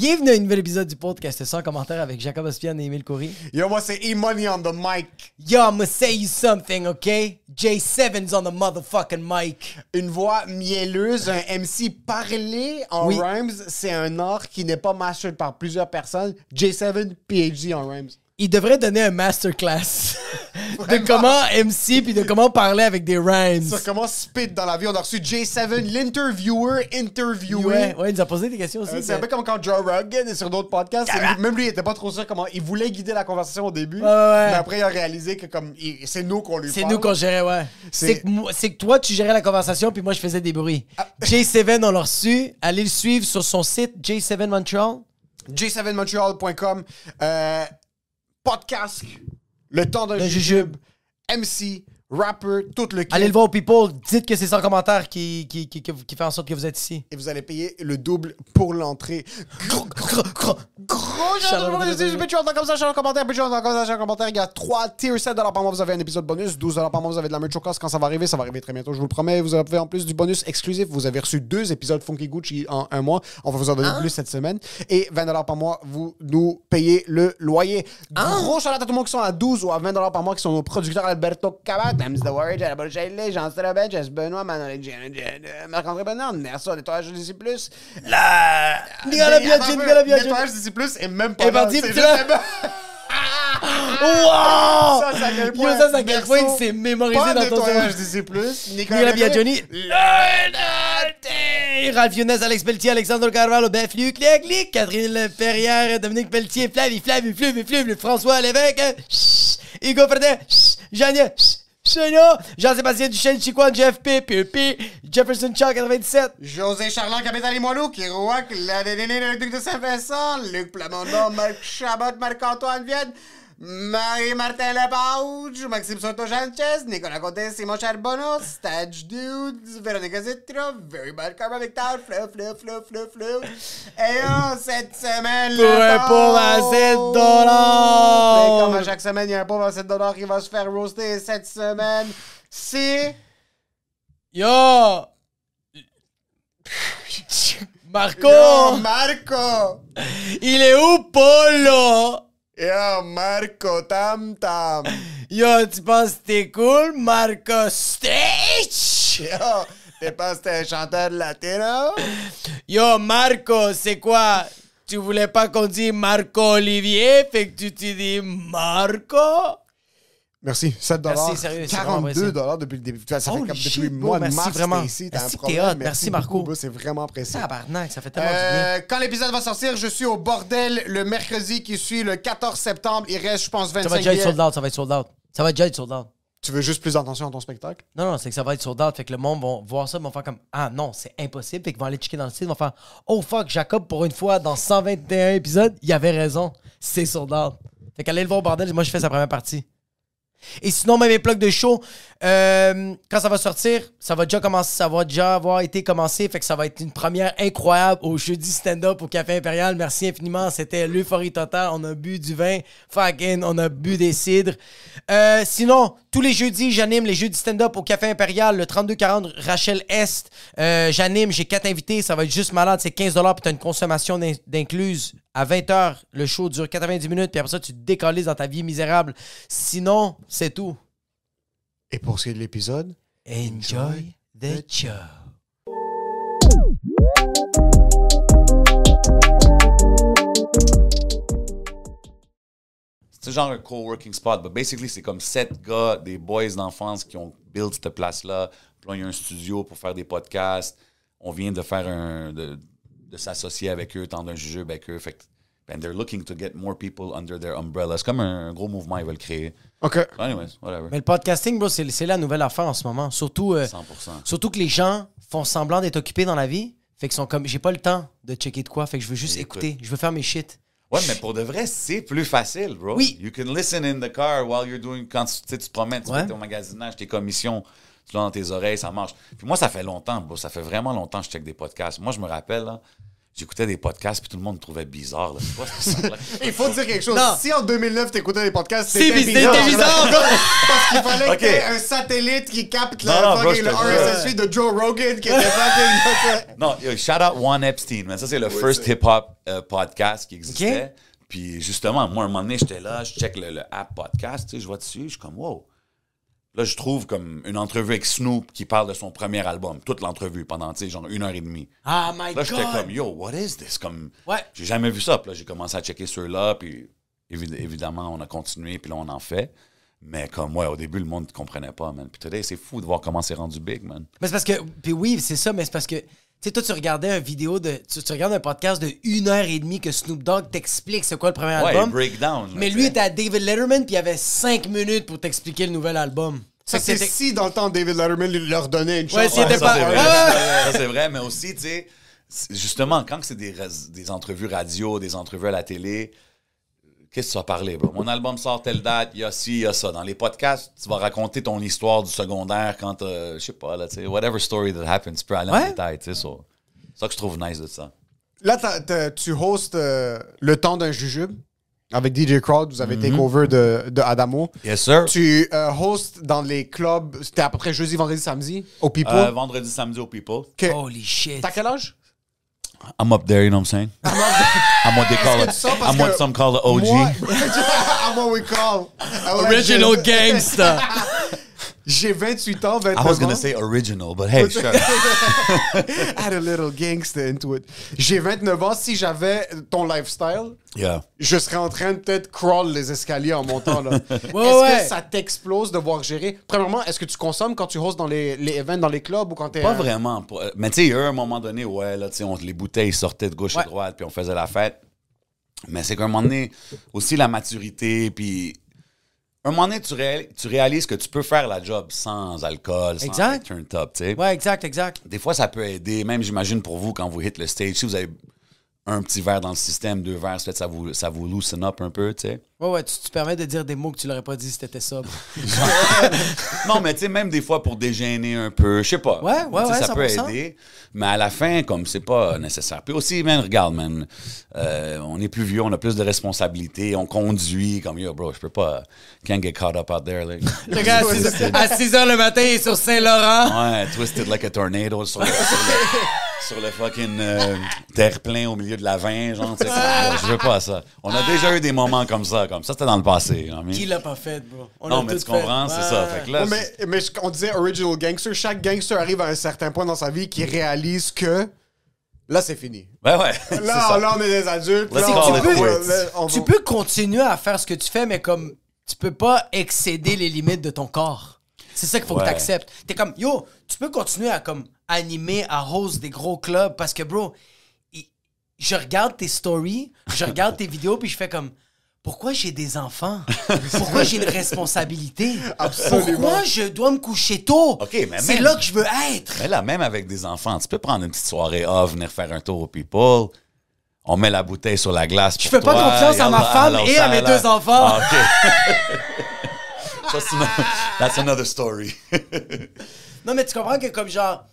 Bienvenue à un nouvel épisode du podcast sans commentaire avec Jacob Ospian et Emile Coury. Yo, moi, c'est E-Money on the mic. Yo, I'ma say you something, okay? J7's on the motherfucking mic. Une voix mielleuse, un MC parlé en Oui. rhymes, c'est un art qui n'est pas mastered par plusieurs personnes. J7, PhD en rhymes. Il devrait donner un masterclass de comment MC puis de comment parler avec des rhymes. Sur comment spit dans la vie. On a reçu J7, l'interviewer, interviewé. Ouais, ouais, il nous a posé des questions aussi. Euh, C'est un peu comme quand Joe Rogan est sur d'autres podcasts. Même lui, il était pas trop sûr comment. Il voulait guider la conversation au début. Ouais. Mais après, il a réalisé que comme c'est nous qu'on lui C'est nous qu'on gérait, ouais. C'est- C'est que, que toi, tu gérais la conversation, puis moi, je faisais des bruits. J7, on l'a reçu. Allez le suivre sur son site, J7 Montreal. J7montreal.com. Euh, podcast. Le temps d'un Le jujube. MC, rapper, tout le kit. Allez le voir au People. Dites que c'est sans commentaire qui, qui, qui, qui- qui fait en sorte que vous êtes ici. Et vous allez payer le double pour l'entrée. Gros, gros, gros, gros, comme ça, en commentaire, Patreon, comme ça, en commentaire? Il y a 3 tiers, 7 par mois, vous avez un épisode bonus, 12 par mois, vous avez de la merch au casque. Quand ça va arriver, ça va arriver très bientôt, je vous le promets. Vous avez en plus du bonus exclusif. Vous avez reçu deux épisodes Funky Gucci en un mois. On va vous en donner plus cette semaine. Et 20 par mois, vous nous payez le loyer. Gros shout à tout le monde qui sont à 12 ou à 20 par mois, qui sont nos producteurs Alberto Cabat, James The Warrior, Shelley, Jean Strabel, Jess Benoît, Manuel Marc-André Bernard, Nerso, Nettoyage plus. La. Nicolas Biaggi, Nicolas Biaggi. Nettoyage plus et même pas. Là, c'est Wow! Ça, c'est quel Yo, point. ça, c'est à quel point il s'est mémorisé dans ton cerveau. plus. Nicolas Biaggioni. Ralph Younes, Alex Pelletier, Alexandre Carvalho, Beth Luc, Léa Glick, Catherine Perrière, Dominique Pelletier, Flavie, Flavie, Flavie, Flavie, François Lévesque, Hugo Fredin, Jeanne, Chagnon, Jean-Sébastien Duchesne, Chicoine, Jeff P, P, Jefferson Chuck, 97. José Charland, Capitaine Limoilou, Kirouac, la Dénéné, le Duc de Saint-Vincent, Luc Plamondon, Marc Chabot, Marc-Antoine Vienne, Marie-Martin Lepauge, Maxime Soto-Sanchez, Nicolas Côté, Simon Charbonneau, Stage Dude, Véronica Zitra, Very Bad Karma Victor, Fleu, Fleu, Fleu, Fleu, Fleu. Et oh, cette semaine, Pour le un pauvre à pauvre. 7 dollars. Comme à chaque semaine, il y a un pauvre à 7 dollars qui va se faire roaster cette semaine. C'est... Yo! Marco! Yo, Marco! Il est où, Polo? Yo, Marco Tam Tam! Yo, tu penses que t'es cool, Marco Stitch? Yo, t'es pas que t'es un chanteur latino? Yo, Marco, c'est quoi? Tu voulais pas qu'on dise Marco Olivier, fait que tu te dis Marco? Merci, 7 dollars. Merci, sérieux, c'est vraiment 42 apprécié. dollars depuis le début. Ça fait Holy comme shit, depuis le bro, mois de merci mars, vraiment. t'es ici, t'as un Merci que problème. hot, merci, Marco. beaucoup, bro, C'est vraiment apprécié. Tabarnak, ça fait tellement du bien. Euh, quand l'épisode va sortir, je suis au bordel le mercredi qui suit le 14 septembre. Il reste, je pense, 25 Ça va déjà être billets. sold out, ça va être sold out. Ça va déjà être sold out. Tu veux juste plus d'attention à ton spectacle? Non, non, c'est que ça va être sold out. Fait que le monde va voir ça, ils vont faire comme Ah non, c'est impossible. Fait qu'ils vont aller checker dans le site, ils vont faire Oh fuck, Jacob, pour une fois, dans 121 épisodes, il avait raison. C'est sold out. Fait qu'allez le voir au bordel, moi je fais sa première partie. Et sinon, même mes plugs de show, euh, quand ça va sortir, ça va déjà commencer, ça va déjà avoir été commencé. Fait que ça va être une première incroyable au jeudi stand-up au Café Impérial. Merci infiniment. C'était l'euphorie totale. On a bu du vin. Fucking, on a bu des cidres. Euh, sinon, tous les jeudis, j'anime les jeudis stand-up au Café Impérial, le 3240 Rachel Est. Euh, j'anime, j'ai quatre invités. Ça va être juste malade. C'est 15 puis t'as une consommation d'in- d'incluse. À 20h, le show dure 90 minutes. Puis après ça, tu te décollises dans ta vie misérable. Sinon, c'est tout. Et pour ce qui est de l'épisode, Enjoy the show. C'est genre un coworking spot, but basically, c'est comme sept gars, des boys d'enfance qui ont build cette place-là. Puis là, il y a un studio pour faire des podcasts. On vient de faire un. de, de s'associer avec eux, tendre un jujube avec eux. Fait que, and they're looking to get more people under their umbrella. C'est comme un, gros mouvement, ils veulent créer. OK. So anyways, whatever. Mais le podcasting, bro, c'est c'est la nouvelle affaire en ce moment. Surtout, euh, 100%. surtout que les gens font semblant d'être occupés dans la vie. Fait qu'ils sont comme, j'ai pas le temps de checker de quoi. Fait que je veux juste écoute. écouter. Je veux faire mes shit. Ouais, mais pour de vrai, c'est plus facile, bro. Oui. You can listen in the car while you're doing. Quand tu, tu sais, tu te promènes, tu Ouais. fais ton magasinage, tes commissions, tu l'as dans tes oreilles, ça marche. Puis moi, ça fait longtemps, bro. Ça fait vraiment longtemps que je check des podcasts. Moi, je me rappelle, là, j'écoutais des podcasts, puis tout le monde me trouvait bizarre. là. Quoi? Il faut dire quelque chose. Non. Si en 2009, t'écoutais des podcasts, Si, c'était c'était bizarre. bizarre, là. Parce qu'il fallait Ok. que t'aies un satellite qui capte le, Non, non, bro, le RSS de Joe Rogan qui était fucking... Non, yo, shout out One Epstein, man. Ça, c'est le first hip-hop euh, podcast qui existait. Puis justement, moi, un moment donné, j'étais là, je check le, le app podcast, tu sais, je vois dessus, je suis comme, wow. Là, je trouve comme une entrevue avec Snoop qui parle de son premier album, toute l'entrevue pendant, tu sais, genre une heure et demie. Ah, my Là, God. j'étais comme, yo, what is this? Comme, Ouais. j'ai jamais vu ça. Puis là, j'ai commencé à checker ceux-là, puis évi- évidemment, on a continué, puis là, on en fait. Mais comme, ouais, au début, le monde ne comprenait pas, man. Puis today, c'est fou de voir comment c'est rendu big, man. Mais c'est parce que. Puis oui, c'est ça, mais c'est parce que. Tu sais, toi, tu regardais un vidéo de. Tu, tu regardes un podcast de une heure et demie que Snoop Dogg t'explique c'est quoi le premier Ouais, album. breakdown. là, mais lui était à David Letterman, puis il avait cinq minutes pour t'expliquer le nouvel album. Ça, c'est si dans le temps David Letterman lui leur donnait une chance. Ouais, pas- vrai. Ouais, ouais, Ça, c'est vrai, mais aussi, tu sais, c'est- justement, quand c'est des, des entrevues radio, des entrevues à la télé, qu'est-ce que tu vas parler, bro? Mon album sort telle date, il y a ci, il y a ça. Dans les podcasts, tu vas raconter ton histoire du secondaire quand, euh, je sais pas, là, tu sais, whatever story that happens, tu peux aller en détail, tu sais, ça. C'est ça que je trouve nice de ça. Là, tu hostes euh, le temps d'un jujube? Avec DJ Crowd. Vous avez Mhm. take over de, de Adamo. Yes, sir. Tu euh, hostes dans les clubs. C'était à peu près jeudi, vendredi, samedi au People? Euh, vendredi, samedi au People. Que- Holy shit. T'as quel âge? I'm up there, you know what I'm saying? I'm what they call it. I'm what some call the OG. Moi, I'm what we call. Original gangsta. J'ai 28 ans, 29 I was ans. gonna say original, but hey, sure. Add a little gangster into it. J'ai 29 ans. Si j'avais ton lifestyle, Yeah. je serais en train de peut-être crawl les escaliers en montant. Là. est-ce ouais. que ça t'explose de voir gérer? Premièrement, est-ce que tu consommes quand tu hostes dans les, les events, dans les clubs ou quand t'es... Pas euh, vraiment. Euh, Mais tu sais, il y a eu un moment donné, ouais, là, tu sais, on- les bouteilles sortaient de gauche Ouais. de droite, puis on faisait la fête. Mais c'est qu'à un moment donné, aussi la maturité, puis un moment donné, tu, réal- tu réalises que tu peux faire la job sans alcool, sans Exact. turn top, tu sais. Ouais, exact, exact. Des fois, ça peut aider, même j'imagine pour vous, quand vous hit le stage, si vous avez un petit verre dans le système, deux verres, ça vous, ça vous loosen up un peu, tu sais. Ouais, ouais, tu tu te permets de dire des mots que tu l'aurais pas dit si t'étais sobre. Non, mais tu sais, même des fois pour déjeuner un peu, je sais pas. Ouais, ouais, ouais, Ça peut 100%. aider. Mais à la fin, comme c'est pas nécessaire. Puis aussi, man, regarde, man, euh, on est plus vieux, on a plus de responsabilités, on conduit, comme yo, bro, je peux pas. Can't get caught up out there. Like. Le gars, à 6 h le matin, il est sur Saint-Laurent. Ouais, twisted like a tornado sur le, sur le, sur le fucking euh, terre-plein au milieu de la vin, genre, tu sais. Je veux pas ça. On a déjà eu des moments comme ça, comme ça, c'était dans le passé. mean? Qui l'a pas fait, bro? On Non, mais tout tu comprends, fait. c'est ça. Fait que là, Ouais, mais, on disait original gangster. Chaque gangster arrive à un certain point dans sa vie qui réalise que là, c'est fini. Ouais, ouais. Là, ça. là, on est des adultes. Là, on là, on Tu peux continuer à faire ce que tu fais, mais comme tu peux pas excéder les limites de ton corps. C'est ça qu'il faut Ouais. que tu acceptes. T'es comme, yo, tu peux continuer à comme animer, à host des gros clubs parce que, bro, je regarde tes stories, je regarde tes vidéos, puis je fais comme, pourquoi j'ai des enfants? Pourquoi j'ai une responsabilité? Absolument. Pourquoi je dois me coucher tôt? C'est même- là que je veux être. Mais là, même avec des enfants, tu peux prendre une petite soirée off, venir faire un tour au people. On met la bouteille sur la glace. Je fais pas confiance à ma femme et à mes deux enfants. Ah, OK. Ça, c'est une- That's another story. Non, mais tu comprends que comme genre,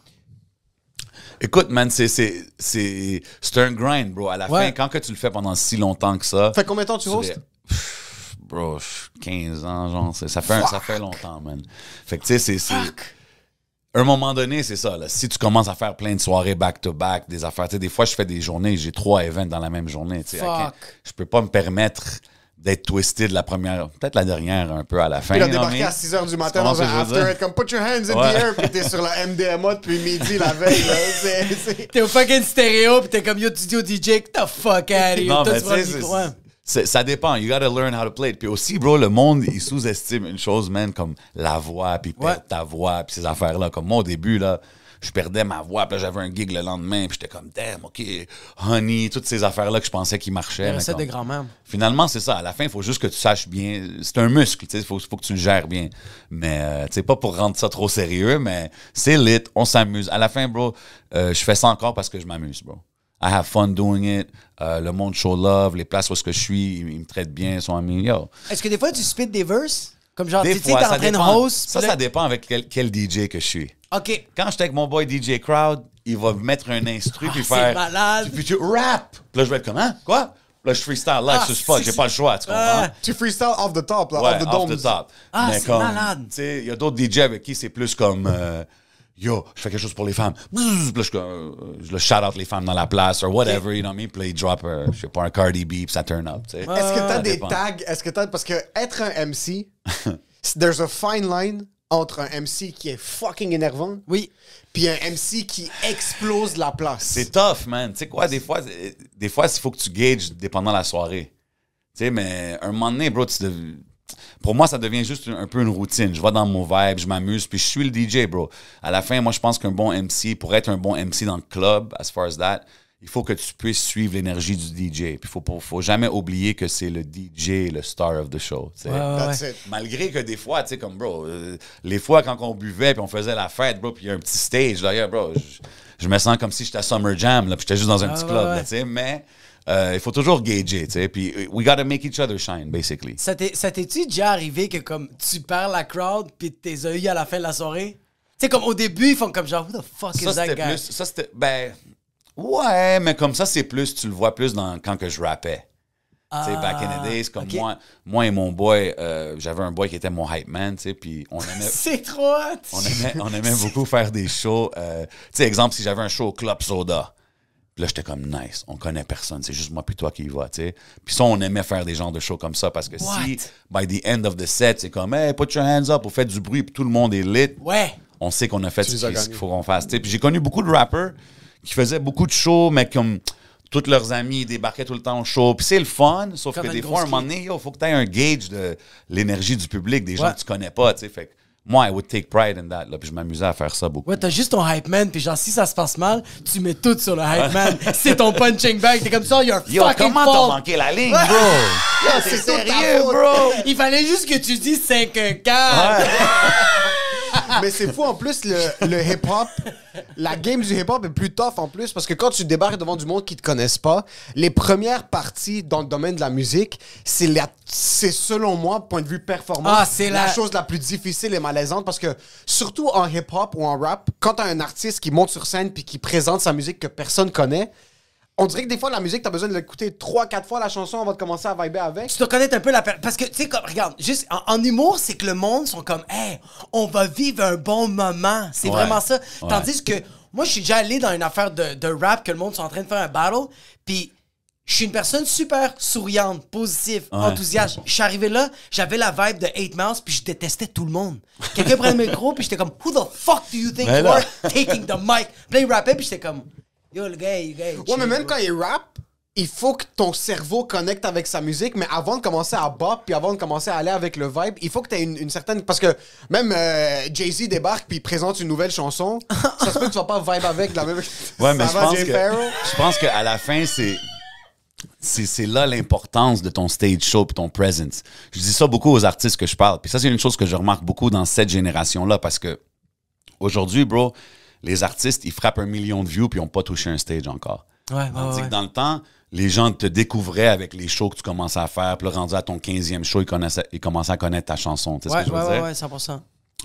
Écoute, man, c'est, c'est, c'est, c'est un grind, bro. À la Ouais. fin, quand que tu le fais pendant si longtemps que ça... Fait combien de temps tu hostes? Bro, 15 ans, genre, ça fait, un- ça fait longtemps, man. Fait que, tu sais, c'est... À un moment donné, c'est ça. Là. Si tu commences à faire plein de soirées back-to-back, des affaires, tu sais, des fois, je fais des journées, j'ai trois events dans la même journée. Fuck. Je peux pas me permettre d'être twisted la première, peut-être la dernière un peu à la fin. Puis I débarqué à 6 h du matin dans que un after, comme put your hands in Ouais. the air, puis t'es sur la MDMA depuis midi la veille. là. T'es au fucking stéréo, pis t'es comme yo, tu dis au DJ, get the fuck out of here. Non, Toi, mais tu hein. ça dépend. You gotta learn how to play it. Puis aussi, bro, le monde, il sous-estime une chose, man, comme la voix, puis perdre Ouais. ta voix, puis ces affaires-là. Comme moi, au début, là, je perdais ma voix, puis j'avais un gig le lendemain, puis j'étais comme, damn, OK, honey, toutes ces affaires-là que je pensais qui marchaient. La mais recette comme- de grand-mère. Finalement, c'est ça. À la fin, il faut juste que tu saches bien. C'est un muscle, tu sais. Il faut, faut que tu le gères bien. Mais, euh, tu sais, pas pour rendre ça trop sérieux, mais c'est lit. On s'amuse. À la fin, bro, euh, je fais ça encore parce que je m'amuse, bro. I have fun doing it. Euh, le monde show love. Les places où est-ce que je suis, ils, ils me traitent bien. Ils sont amis. Yo. Est-ce que des fois tu spit des verses? Comme genre, Des tu sais, t'es en ça train de dépend. host. Ça, dépend avec quel, quel DJ que je suis. OK. Quand j'étais avec mon boy DJ Crowd, il va mettre un instru puis c'est faire. malade. Puis tu rap? Puis là, je vais être comme, hein? Quoi? Puis là, je freestyle live Ah, sur spot. J'ai pas le choix, tu comprends? Ah. Tu freestyle off the top, là, Ouais, off the off dome. the top. Ah, Mais c'est comme, malade. Tu sais, il y a d'autres DJ avec qui c'est plus comme. euh, Yo, je fais quelque chose pour les femmes. Puis là, je, euh, je le shout out les femmes dans la place, or whatever, you know what I mean? Puis là, il drop, euh, je sais pas, un Cardi B, puis ça turn up, tu sais. Est-ce que t'as Ça des dépend. tags? Est-ce que t'as. Parce que être un MC, there's a fine line entre un MC qui est fucking énervant Oui. puis un MC qui explose la place. C'est tough, man. Tu sais quoi, des fois, des fois, il faut que tu gages dépendant de la soirée. Tu sais, mais un moment donné, bro, tu dev- pour moi, ça devient juste un, un peu une routine. Je vais dans mon vibe, je m'amuse, puis je suis le DJ, bro. À la fin, moi, je pense qu'un bon MC, pour être un bon MC dans le club, as far as that, il faut que tu puisses suivre l'énergie du DJ. Puis il faut, pas- faut jamais oublier que c'est le DJ, le star of the show. Ouais, ouais. Malgré que des fois, tu sais, comme, bro, euh, les fois quand on buvait puis on faisait la fête, bro, puis il y a un petit stage derrière, bro, je, me sens comme si j'étais à Summer Jam, là, puis j'étais juste dans un Ah, petit club, ouais. là, tu sais, mais euh, il faut toujours gager, tu sais, puis euh, we gotta make each other shine, basically. Ça t'est- ça t'es-tu déjà arrivé que comme tu perds la crowd puis tes yeux à la fin de la soirée? Tu sais, comme au début, ils font comme genre, who the fuck Ça, is that guy? plus, ça, c'était, ben, ouais, mais comme ça, c'est plus, tu le vois plus dans, quand que je rappais. Tu sais, back in the days, comme moi, moi et mon boy, euh, j'avais un boy qui était mon hype man, tu sais, puis on aimait, C'est trop hot! On aimait, on aimait beaucoup faire des shows. euh, tu sais, exemple, si j'avais un show au Club Soda, puis là, j'étais comme nice, on connaît personne, c'est juste moi puis toi qui y va, tu sais. Puis ça, on aimait faire des genres de shows comme ça parce que si, by the end of the set, c'est comme, hey, put your hands up, on fait du bruit, puis tout le monde est lit, Ouais! on sait qu'on a fait Tu ce qu'il faut qu'on fasse. tu sais. Puis j'ai connu beaucoup de rappers qui faisaient beaucoup de shows, mais comme tous leurs amis débarquaient tout le temps au show. Puis c'est le fun, sauf Comme que des fois, à un moment donné, il faut que tu aies un gauge de l'énergie du public, des gens que tu connais pas, tu sais. Fait que moi, I would take pride in that, là, puis je m'amusais à faire ça beaucoup. Ouais, t'as juste ton hype man, puis genre, si ça se passe mal, tu mets tout sur le hype man. C'est ton punching bag, t'es comme ça, you're Yo, fucking comment t'as manqué la ligne, bro? Yo, c'est sérieux, bro? Il fallait juste que tu dises 5 4 Mais c'est fou en plus, le, le hip-hop, la game du hip-hop est plus tough en plus parce que quand tu débarques devant du monde qui te connaissent pas, les premières parties dans le domaine de la musique, c'est la, c'est selon moi, point de vue performance, Ah, c'est la la- chose la plus difficile et malaisante parce que surtout en hip-hop ou en rap, quand t'as un artiste qui monte sur scène puis qui présente sa musique que personne connaît, on dirait que des fois la musique, t'as besoin de l'écouter trois, quatre fois la chanson avant de commencer à vibrer avec. Tu dois connaître un peu la Parce que, tu sais, comme, regarde, juste en, en humour, c'est que le monde sont comme, hey, on va vivre un bon moment. C'est Ouais. vraiment ça. Ouais. Tandis que moi, je suis déjà allé dans une affaire de, de rap que le monde sont en train de faire un battle, puis je suis une personne super souriante, positive, enthousiaste. Je suis arrivé là, j'avais la vibe de 8 Mouse, puis je détestais tout le monde. Quelqu'un prenait le micro, puis j'étais comme, who the fuck do you think Mais you are taking the mic? Puis là, il rappait, puis j'étais comme, yo, le gars, le gars. il Ouais, chill, mais même quand il rappe, il faut que ton cerveau connecte avec sa musique, mais avant de commencer à bop, puis avant de commencer à aller avec le vibe, il faut que tu aies une, une certaine... Parce que même euh, Jay-Z débarque puis il présente une nouvelle chanson, ça se peut que tu vas pas vibe avec de la même... Ouais, mais je pense, que, je pense qu'à la fin, c'est. C'est c'est là l'importance de ton stage show et ton presence. Je dis ça beaucoup aux artistes que je parle. Puis ça, c'est une chose que je remarque beaucoup dans cette génération-là parce que aujourd'hui, bro, les artistes, ils frappent un million de views puis ils n'ont pas touché un stage encore. Ouais, Tandis ouais. que dans le temps, les gens te découvraient avec les shows que tu commençais à faire. Puis là, rendu à ton 15e show, ils, commençaient à connaître ta chanson. Tu sais Ouais, ce que je veux ouais, dire? ouais, 100%.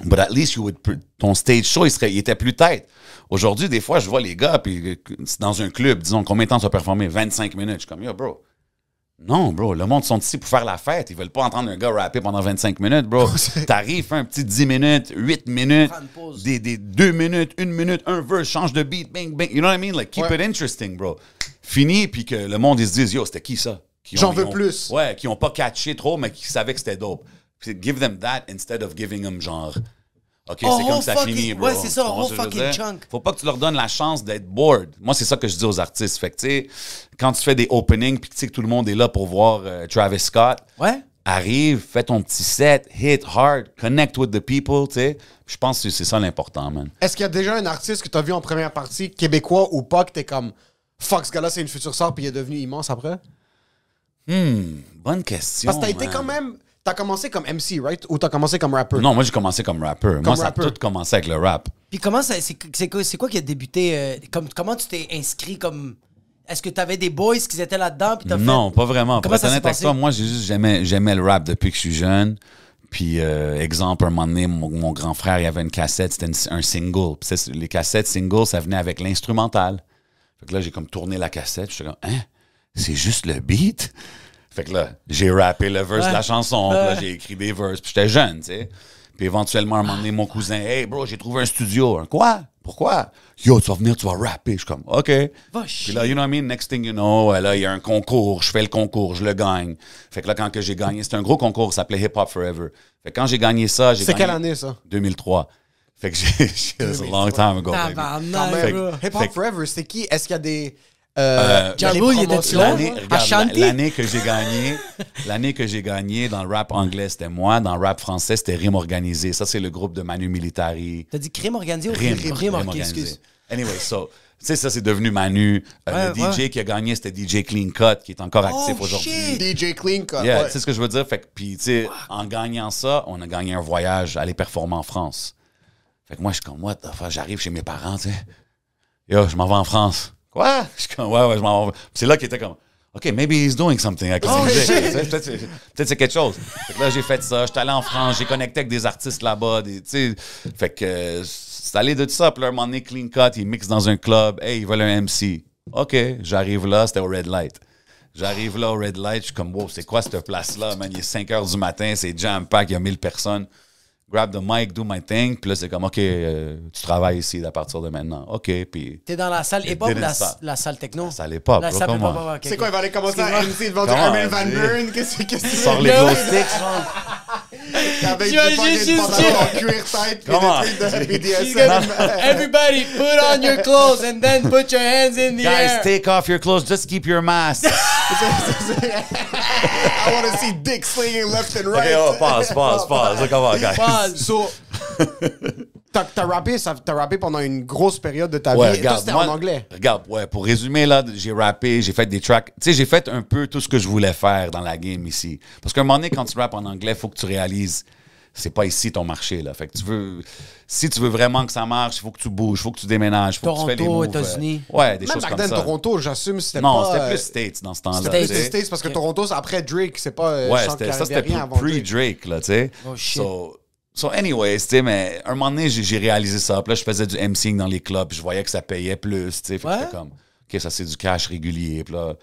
But at least you would ton stage show, il, serait, il était plus tête. Aujourd'hui, des fois, je vois les gars, puis euh, dans un club, disons, combien de temps tu vas performer? 25 minutes. Je suis comme, yo, bro. Non, bro, le monde sont ici pour faire la fête. Ils veulent pas entendre un gars rapper pendant 25 minutes, bro. T'arrives, fais un petit 10 minutes, 8 minutes, des, des 2 minutes, 1 minute, un verse, change de beat, bang, bang. You know what I mean? Like, keep Ouais. it interesting, bro. Fini, puis que le monde, ils se disent, yo, c'était qui ça? Qui J'en ont- veux ont- plus. Ouais, qui ont pas catché trop, mais qui savaient que c'était dope. Give them that instead of giving them genre. OK, Oh, c'est comme ça fucking- finit, bro. ouais, c'est ça, Tu whole fucking chunk. Faut pas que tu leur donnes la chance d'être bored. Moi, c'est ça que je dis aux artistes. Fait que, tu sais, quand tu fais des openings puis que tu sais que tout le monde est là pour voir euh, Travis Scott, Ouais? arrive, fais ton petit set, hit hard, connect with the people, tu sais. Je pense que c'est ça l'important, man. Est-ce qu'il y a déjà un artiste que t'as vu en première partie, québécois ou pas, que t'es comme... Fuck, ce gars-là, c'est une future star, puis il est devenu immense après? Hmm, bonne question. Parce que t'as été quand même... T'as commencé comme MC, right? Ou t'as commencé comme rapper? Non, moi, j'ai commencé comme rapper. moi, ça rapper. a tout commencé avec le rap. Puis comment ça. C'est quoi, qui a débuté. euh, comme, comment tu t'es inscrit comme. Est-ce que t'avais des boys qui étaient là-dedans? Non, fait- pas vraiment. Pour Comment être ça avec passé? toi, moi, j'ai juste j'aimais, le rap depuis que je suis jeune. Puis, euh, exemple, un moment donné, mon, mon grand frère, il avait une cassette, c'était un single. Puis ça, les cassettes singles, ça venait avec l'instrumental. Fait que là, j'ai comme tourné la cassette. J'étais comme, hein? C'est juste le beat? Fait que là, j'ai rappé le verse de la chanson. Là, j'ai écrit des verses. Puis j'étais jeune, tu sais. Puis éventuellement, un moment donné, mon cousin, hey bro, j'ai trouvé un studio. Un quoi? Pourquoi? Yo, tu vas venir, tu vas rapper. Je suis comme, OK. Va Puis là, you know what I mean? Next thing you know, euh, là, il y a un concours. Je fais le concours, je le gagne. Fait que là, quand que j'ai gagné, c'était un gros concours, ça s'appelait Hip Hop Forever. Fait que quand j'ai gagné ça, j'ai C'est quelle année, ça? 2003. Fait que j'ai, it's a long time ago, baby. Fait. Hip Hop Forever, c'est qui? Est-ce qu'il y a des. Euh, Euh, il y a des Django, il était? L'année, l'année que j'ai gagné, l'année que j'ai gagné dans le rap anglais, c'était moi. Dans le rap français, c'était Rime Organisé. Ça, c'est le groupe de Manu Militari. T'as dit crime organisé ou Rime, crime, Rime ok, Organisé. excuse. Anyway, so, tu sais, ça, c'est devenu Manu. Euh, Ouais, le DJ ouais. qui a gagné, c'était DJ Clean Cut, qui est encore actif Oh, aujourd'hui. shit! DJ Clean Cut. Yeah, ouais. tu sais ce que je veux dire? Fait que, puis, tu sais, en gagnant ça, on a gagné un voyage, aller performer en France. Fait que moi, je suis comme, fuck, j'arrive chez mes parents, tu sais. Yo, je m'en vais en France. Quoi? Je suis comme, ouais, ouais, je m'en vais. C'est là qu'il était comme, OK, maybe he's doing something avec la musique. Tu sais, Peut-être c'est- quelque chose. Fait que là, j'ai fait ça. J'étais allé en France, j'ai connecté avec des artistes là-bas. des- fait que euh, c'est allé de tout ça. Puis là, un moment donné, Clean Cut, il mixe dans un club. Hey, ils veulent un MC. OK, j'arrive là, c'était au Red Light. J'arrive là au Red Light, je suis comme, wow, c'est quoi cette place-là, man? Il est 5 heures du matin, c'est jam-pack, il y a 1000 personnes. Grab the mic, do my thing. Puis là, c'est comme, OK, euh, tu travailles ici à partir de maintenant. OK, puis T'es dans la salle hip-hop ou la, salle techno? La salle hip-hop, C'est quoi, il va aller commencer à. MC devant Van? Buren? Qu'est-ce que que Sors les glow sticks, genre. Avec des J'imagine fucking juste- en cuir tête puis Comment? des trucs de She's BDSM. gonna- Everybody, put on your clothes and then put your hands in the air. Guys, air. take off your clothes, just keep your mask. I want to see dick slinging left and right. OK, oh, pause, pause, pause. Look, Come on, guys. Pause. So, t'as t'as rappé, ça- t'as rappé pendant une grosse période de ta Ouais, vie. Et toi, regarde, c'était moi- en anglais. Regarde, ouais, pour résumer, là, j'ai rappé, j'ai fait des tracks. Tu sais, j'ai fait un peu tout ce que je voulais faire dans la game ici. Parce qu'à un moment donné, quand tu rappes en anglais, il faut que tu réalises c'est pas ici ton marché, là. Fait que tu veux... Si tu veux vraiment que ça marche, il faut que tu bouges, il faut que tu déménages, il faut que tu fais les Toronto, moves. États-Unis. euh, Ouais, des Même choses back comme then, ça. Toronto, j'assume, c'était non, pas... c'était euh, plus States dans ce temps-là. C'était plus States parce que Toronto, c'est après Drake, c'est pas... euh, Ouais, c'était, ça, c'était pre-Drake, là, tu sais. Oh, shit. So, so anyways, tu sais, mais un moment donné, j'ai, réalisé ça. Puis là, je faisais du MCing dans les clubs, puis je voyais que ça payait plus, tu sais. Fait que Ouais. j'étais comme, OK, ça, c'est du cash régulier. Puis là,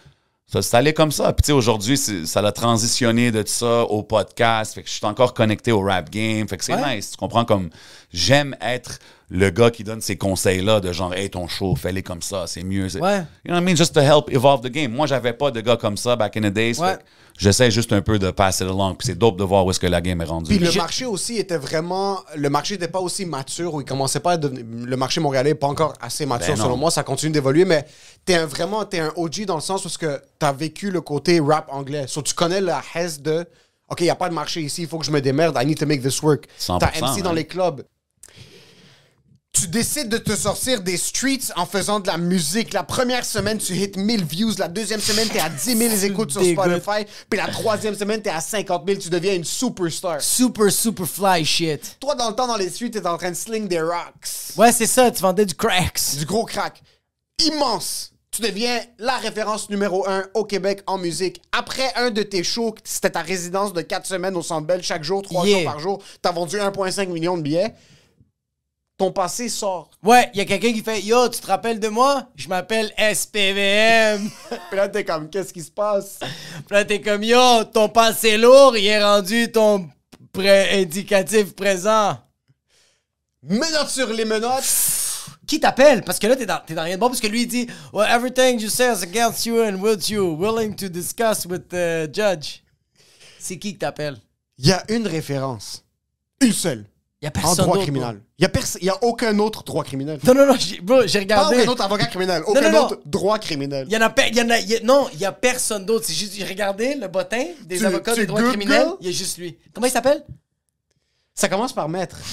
ça, c'est allé comme ça. Puis tu sais, aujourd'hui, ça a transitionné de tout ça au podcast. Fait que je suis encore connecté au rap game. Fait que c'est Ouais. nice. Tu comprends comme, j'aime être le gars qui donne ces conseils-là de genre, hey, ton show, fais-les comme ça, c'est mieux. Ouais. You know what I mean? Just to help evolve the game. Moi, j'avais pas de gars comme ça back in the days. Ouais. J'essaie juste un peu de passer it along. Puis c'est dope de voir où est-ce que la game est rendue. Puis le marché aussi était vraiment... Le marché n'était pas aussi mature, ou il commençait pas à devenir... Le marché montréalais n'est pas encore assez mature, Ben selon moi. Ça continue d'évoluer, mais t'es un, vraiment... T'es un OG dans le sens où tu as vécu le côté rap anglais. So, tu connais la haise de... OK, il n'y a pas de marché ici, il faut que je me démerde. I need to make this work. 100%, T'as MC dans man. les clubs. Tu décides de te sortir des streets en faisant de la musique. La première semaine, tu hits 1000 views. La deuxième semaine, t'es à 10 000 écoutes sur. Spotify. Puis la troisième semaine, t'es à 50 000. Tu deviens une superstar. Super, super fly shit. Toi, dans le temps, dans les streets, t'es en train de sling des rocks. Ouais, c'est ça, tu vendais du cracks. Du gros crack. Immense. Tu deviens la référence numéro un au Québec en musique. Après un de tes shows, c'était ta résidence de 4 semaines au Centre Bell, chaque jour, 3 Yeah. jours par jour. T'as vendu 1,5 million de billets. Ton passé sort. Ouais, il y a quelqu'un qui fait Yo, tu te rappelles de moi? Je m'appelle SPVM. Puis là, t'es comme, qu'est-ce qui se passe? Puis là, t'es comme Yo, ton passé lourd, il est rendu ton pré- indicatif présent. Menottes sur les menottes. Qui t'appelle? Parce que là, t'es dans, dans rien de bon. Parce que lui, il dit Well, everything you say is against you and with you. Willing to discuss with the judge. C'est qui qui t'appelle? Il y a une référence. Une seule. Il y a En personne droit d'autre, criminel. Il y, a a aucun autre droit criminel. Non, non, non, j'ai, bro, j'ai Pas regardé. aucun autre avocat criminel. Aucun non, non. autre droit criminel. Il y en a, y en a, il y a- non, il y a personne d'autre. J'ai regardé le bottin des Tu- avocats tu des droits criminels. Il y a juste lui. Comment il s'appelle? Ça commence par maître.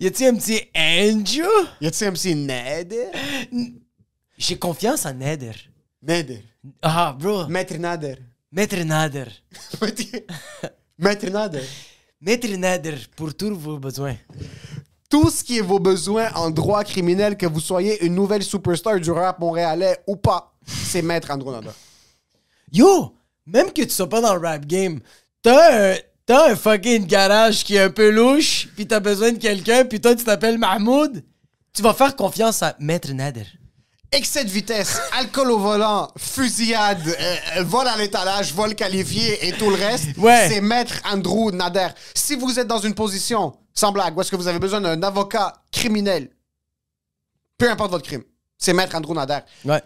Y a-t-il un petit Andrew? Y a-t-il un petit Ned? J'ai confiance en Nader. Ned. Ah, bro. Maître Nader. Maître Nader. Maître Nader. Maître Nader pour tous vos besoins. Tout ce qui est vos besoins en droit criminel, que vous soyez une nouvelle superstar du rap montréalais ou pas, c'est Maître Andrew Nader. Yo, même que tu sois pas dans le rap game, t'as un, t'as un fucking garage qui est un peu louche, puis t'as besoin de quelqu'un, puis toi tu t'appelles Mahmoud, tu vas faire confiance à Maître Nader. Excès de vitesse, alcool au volant, fusillade, euh, euh, vol à l'étalage, vol qualifié et tout le reste, Ouais. c'est Maître Andrew Nader. Si vous êtes dans une position, sans blague, où est-ce que vous avez besoin d'un avocat criminel, peu importe votre crime, c'est Maître Andrew Nader. Ouais.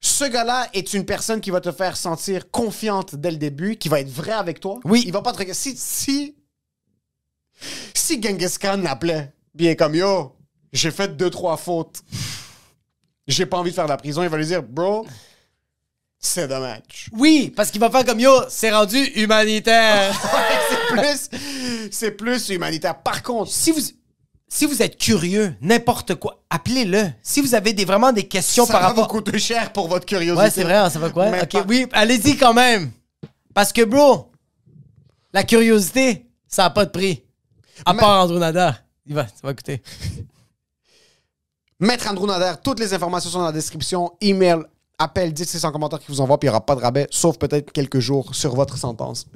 Ce gars-là est une personne qui va te faire sentir confiante dès le début, qui va être vrai avec toi. Oui. Il va pas te regarder. Si, si, si Genghis Khan l'appelait, bien comme yo, j'ai fait deux, trois fautes. J'ai pas envie de faire de la prison. Il va lui dire, bro, c'est dommage. Oui, parce qu'il va faire comme yo, c'est rendu humanitaire. c'est plus, c'est plus humanitaire. Par contre, si vous si vous êtes curieux, n'importe quoi, appelez-le. Si vous avez des, vraiment des questions ça par va rapport vous coûter cher pour votre curiosité. Ouais, c'est vrai, hein, ça va quoi? Mais OK, pas- oui, allez-y quand même. Parce que bro, la curiosité, ça a pas de prix. À part Andrew. Il va, ça va coûter. Maître Andrew Nader, toutes les informations sont dans la description. Email, appel, dites c'est en commentaire qui vous envoie, puis il n'y aura pas de rabais, sauf peut-être quelques jours sur votre sentence.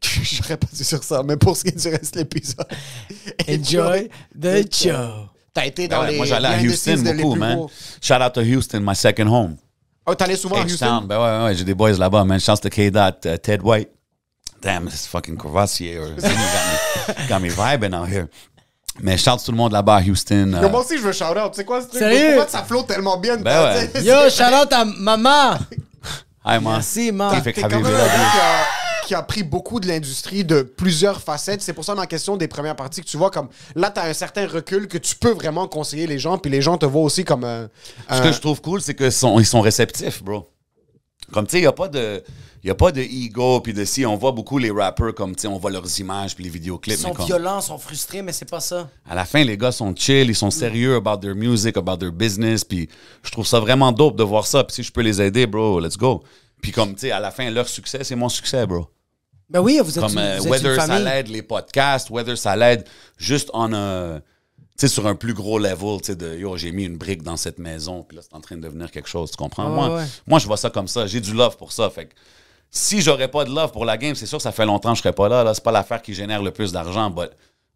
J'aurais pas dit sur ça, mais pour ce qui est du reste de l'épisode. Enjoy the show. T'as été Ben dans ouais, les moi, j'allais à Houston de beaucoup, man. gros. Shout out to Houston, my second home. Oh, t'allais souvent à Houston? Ben ouais, ouais, j'ai des boys là-bas, man. Chance to K-Dot, uh, Ted White. Damn, this fucking Courvoisier or Zini got me, got me vibing out here. Mais shout tout le monde là-bas à Houston. Yo, euh, Moi aussi, je veux shout out. Tu sais quoi ce truc? Sérieux? Pourquoi ça flotte tellement bien? Ben ouais. tu? Yo, shout out à maman. hi, man. Merci, man. T'es quand Habibi, même un qui a, qui a pris beaucoup de l'industrie de plusieurs facettes. C'est pour ça, ma question des premières parties, que tu vois comme là, t'as un certain recul que tu peux vraiment conseiller les gens, puis les gens te voient aussi comme un. Ce que je trouve cool, c'est qu'ils sont, ils sont réceptifs, bro. Comme, tu sais, il n'y a pas de... Il a pas de ego, puis de si, on voit beaucoup les rappers comme, tu sais, on voit leurs images, puis les Ils vidéoclips. sont mais comme, violents, sont frustrés, mais c'est pas ça. à la fin, les gars sont chill, ils sont sérieux about their music, about their business, puis je trouve ça vraiment dope de voir ça. Puis si je peux les aider, bro, let's go. Puis comme, tu sais, à la fin, leur succès, c'est mon succès, bro. Ben oui, vous êtes, Comme, une, euh, vous êtes whether une ça l'aide les podcasts, whether ça l'aide juste en un... Tu sais, sur un plus gros level, tu sais, de yo, j'ai mis une brique dans cette maison, puis là, c'est en train de devenir quelque chose, tu comprends? Ouais, moi, ouais. moi, je vois ça comme ça. J'ai du love pour ça. Fait que si j'aurais pas de love pour la game, c'est sûr que ça fait longtemps que je serais pas là. là. C'est pas l'affaire qui génère le plus d'argent, but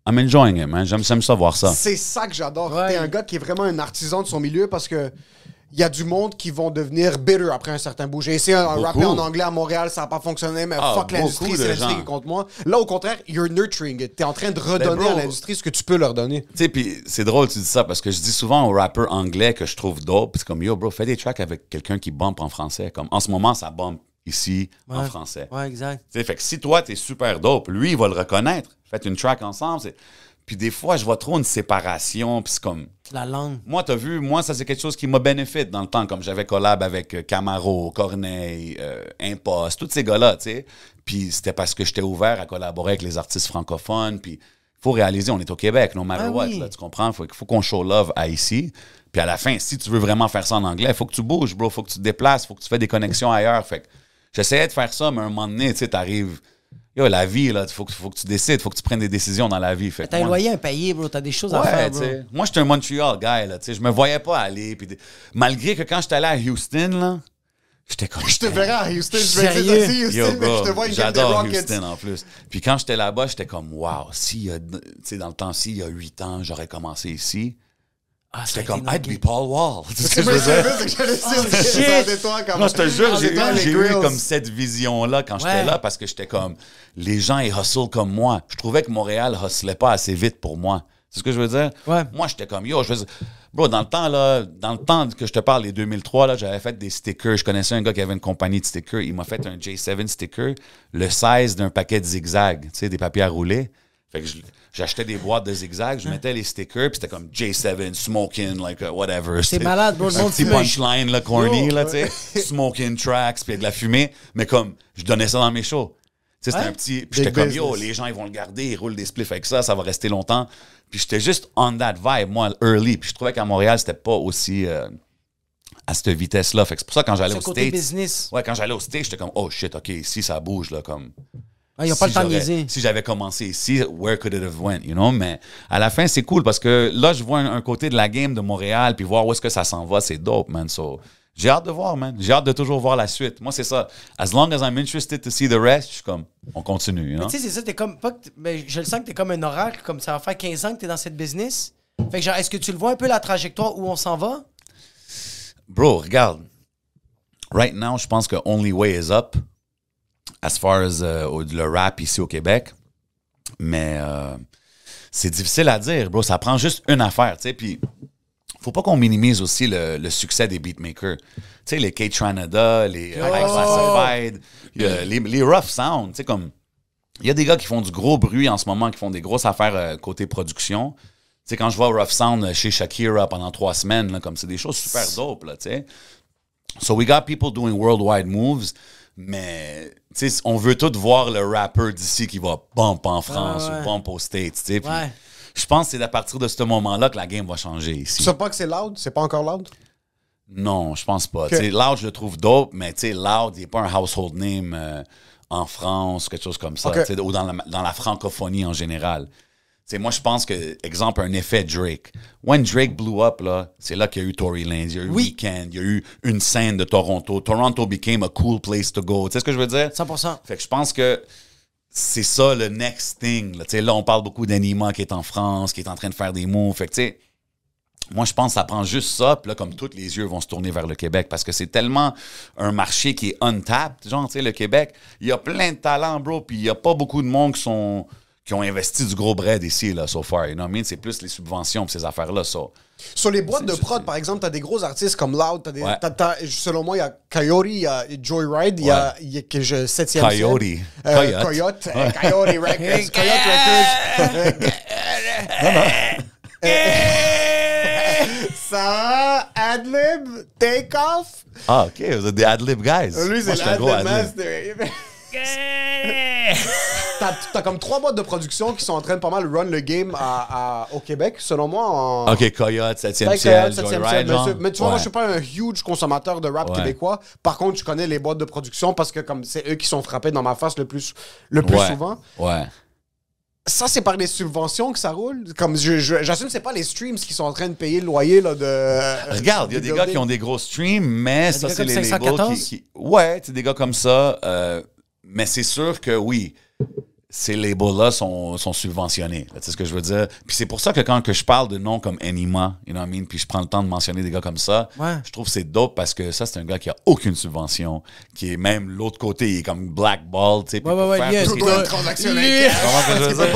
I'm enjoying it, man. J'aime j'aime ça voir ça. C'est ça que j'adore. Ouais. T'es un gars qui est vraiment un artisan de son milieu parce que. Il y a du monde qui vont devenir bitter après un certain bout. J'ai essayé un Beaucoup. rapper en anglais à Montréal, ça n'a pas fonctionné, mais Ah, fuck l'industrie, c'est l'industrie qui est contre moi. Là, au contraire, you're nurturing it. T'es en train de redonner bro, à l'industrie ce que tu peux leur donner. Tu sais, puis c'est drôle, tu dis ça, parce que je dis souvent aux rappeurs anglais que je trouve dope, puis c'est comme, yo, bro, fais des tracks avec quelqu'un qui bump en français. Comme, en ce moment, ça bump ici, en français. Ouais, exact. Tu sais, fait que si toi, t'es super dope, lui, il va le reconnaître. Faites une track ensemble. c'est- Puis des fois, je vois trop une séparation, puis c'est comme... La langue. Moi, t'as vu, moi, ça, c'est quelque chose qui m'a bénéficie dans le temps, comme j'avais collab avec euh, Camaro, Corneille, euh, Impost, tous ces gars-là, tu sais. Puis c'était parce que j'étais ouvert à collaborer avec les artistes francophones, puis faut réaliser, on est au Québec, no matter Ah what, oui. là, tu comprends? Faut, faut qu'on show love à ici. Puis à la fin, si tu veux vraiment faire ça en anglais, faut que tu bouges, bro, faut que tu te déplaces, faut que tu fais des connexions ailleurs. Fait que j'essayais de faire ça, mais à un moment donné, tu sais, t'arrives... Yo, la vie, là, faut que, faut que tu décides, faut que tu prennes des décisions dans la vie. Fait T'as un loyer à payer, bro. T'as des choses à faire, bro. Moi, j'étais un Montreal guy, là, tu sais. Je me voyais pas aller. Malgré que quand j'étais allé à Houston, là, j'étais comme... Je te verrai à Houston. Je vais Sérieux? essayer aussi, Houston, Yo, mais je te vois une j'adore Rockets. Houston en plus. Puis quand j'étais là-bas, j'étais comme, wow, a, tu sais, dans le temps, s'il y a huit ans, j'aurais commencé ici, Ah, j'étais comme, I'd be. Paul Wall. Sais ce que C'est je veux dire? c'est que j'allais dire, Oh, c'est c'est Non, je te jure, j'ai c'est eu, comme cette vision-là quand j'étais là parce que j'étais comme, les gens, ils hustlent comme moi. Je trouvais que Montréal hustlait pas assez vite pour moi. C'est ce que je veux dire? Ouais. Moi, j'étais comme, yo, je veux dire, bro, dans le temps, là, dans le temps que je te parle, les 2003, là, j'avais fait des stickers. Je connaissais un gars qui avait une compagnie de stickers. Il m'a fait un J7 sticker, le size d'un paquet de zigzags, tu sais, des papiers à rouler. Fait que je- j'achetais des boîtes de zigzags, je mettais les stickers, puis c'était comme J7, smoking, like, uh, whatever. C'est malade, bro. Un petit punchline, là, corny, Yo, là, tu sais. Smoking tracks, puis de la fumée. Mais comme, je donnais ça dans mes shows. Tu sais, c'était Ouais. un petit. Puis j'étais comme, yo, les gens, ils vont le garder, ils roulent des spliffs avec ça, ça va rester longtemps. Puis j'étais juste on that vibe, moi, early. Puis je trouvais qu'à Montréal, c'était pas aussi. euh, à cette vitesse-là. Fait que c'est pour ça, quand j'allais au States. business. Ouais, quand j'allais au States, j'étais comme, oh shit, OK, ici, ça bouge, là, comme. Ah, ils ont pas si le temps de niaiser. Si j'avais commencé ici, where could it have went, you know? Mais à la fin, c'est cool parce que là, je vois un, un côté de la game de Montréal, puis voir où est-ce que ça s'en va, c'est dope, man. So, J'ai hâte de voir, man. J'ai hâte de toujours voir la suite. Moi, c'est ça. As long as I'm interested to see the rest, je suis comme, on continue. you know? Tu sais, c'est ça, t'es comme. Pas que t- mais je le sens que t'es comme un oracle, comme ça va faire 15 ans que t'es dans cette business. Fait que, genre, est-ce que tu le vois un peu la trajectoire où on s'en va? Bro, regarde. Right now, je pense que Only Way is up as far as euh, le rap ici au Québec. Mais euh, c'est difficile à dire, bro. Ça prend juste une affaire, tu sais. Puis, faut pas qu'on minimise aussi le, le succès des beatmakers. Tu sais, les K-Tranada, les High Classified, les, les Rough Sound, tu sais, comme... Il y a des gars qui font du gros bruit en ce moment, qui font des grosses affaires euh, côté production. Tu sais, quand je vois Rough Sound euh, chez Shakira pendant trois semaines, là, comme c'est des choses super dope, là, tu sais. So we got people doing worldwide moves, mais tu sais, on veut tous voir le rapper d'ici qui va bump en France Ouais, ouais. ou bump aux States, tu sais. Ouais. Je pense que c'est à partir de ce moment-là que la game va changer ici. Tu sais pas que c'est loud? C'est pas encore loud? Non, je pense pas. Tu sais, Loud, je le trouve dope, mais tu sais, Loud, il n'est pas un household name euh, en France, quelque chose comme ça, Ok. tu sais, ou dans la, dans la francophonie en général. Sais, moi, je pense que, exemple, un effet Drake. When Drake blew up, là, c'est là qu'il y a eu Tory Lanez, il y a eu Oui. Weekend, il y a eu une scène de Toronto. Toronto became a cool place to go. Tu sais ce que je veux dire? 100%. Fait que je pense que c'est ça le next thing. Là, Tu sais, là on parle beaucoup d'Anima qui est en France, qui est en train de faire des moves. Fait que, tu sais, moi, je pense que ça prend juste ça. Puis là, comme tous les yeux vont se tourner vers le Québec parce que c'est tellement un marché qui est untapped. Genre, tu sais, le Québec, il y a plein de talents, bro. Puis il n'y a pas beaucoup de monde qui sont qui ont investi du gros bread ici, là, so far. You know what I mean? C'est plus les subventions pour ces affaires-là, ça. Sur les boîtes de prod, par exemple, t'as des gros artistes comme Loud, t'as des, Ouais. t'as- t'as- selon moi, il y a Coyote, il y a Joyride, il y a, y a que je, 7e Coyote. Euh, Coyote. Coyote. euh, Coyote Records. Coyote Records. Ça, Adlib, Take Off. Ah, OK, vous êtes des ad-lib guys. Lui, c'est l'Adlib ad-lib. Master. T'as comme trois boîtes de production qui sont en train de pas mal run le game à, à- au Québec, selon moi. En... OK, Coyote, 7e Ouais, ciel, Coyote, 7e Joyride, ciel, mais, tu vois, moi, Ouais. je suis pas un huge consommateur de rap Ouais. québécois. Par contre, je connais les boîtes de production parce que comme c'est eux qui sont frappés dans ma face le plus, le plus Ouais. souvent. Ouais. Ça, c'est par des subventions que ça roule? Comme je- je- j'assume, que c'est pas les streams qui sont en train de payer le loyer là, de. Regarde, il y a des gars qui ont des gros streams, mais ça, c'est les labels 514? qui, qui- Ouais, c'est des gars comme ça. euh, mais c'est sûr que oui, ces labels-là sont, sont subventionnés. Tu sais ce que je veux dire? Puis c'est pour ça que quand que je parle de noms comme Anima, you know what I mean, puis je prends le temps de mentionner des gars comme ça, Ouais. je trouve que c'est dope parce que ça, c'est un gars qui a aucune subvention, qui est même l'autre côté, il est comme blackball, tu sais. Ouais, ouais, ouais, lui, tout pas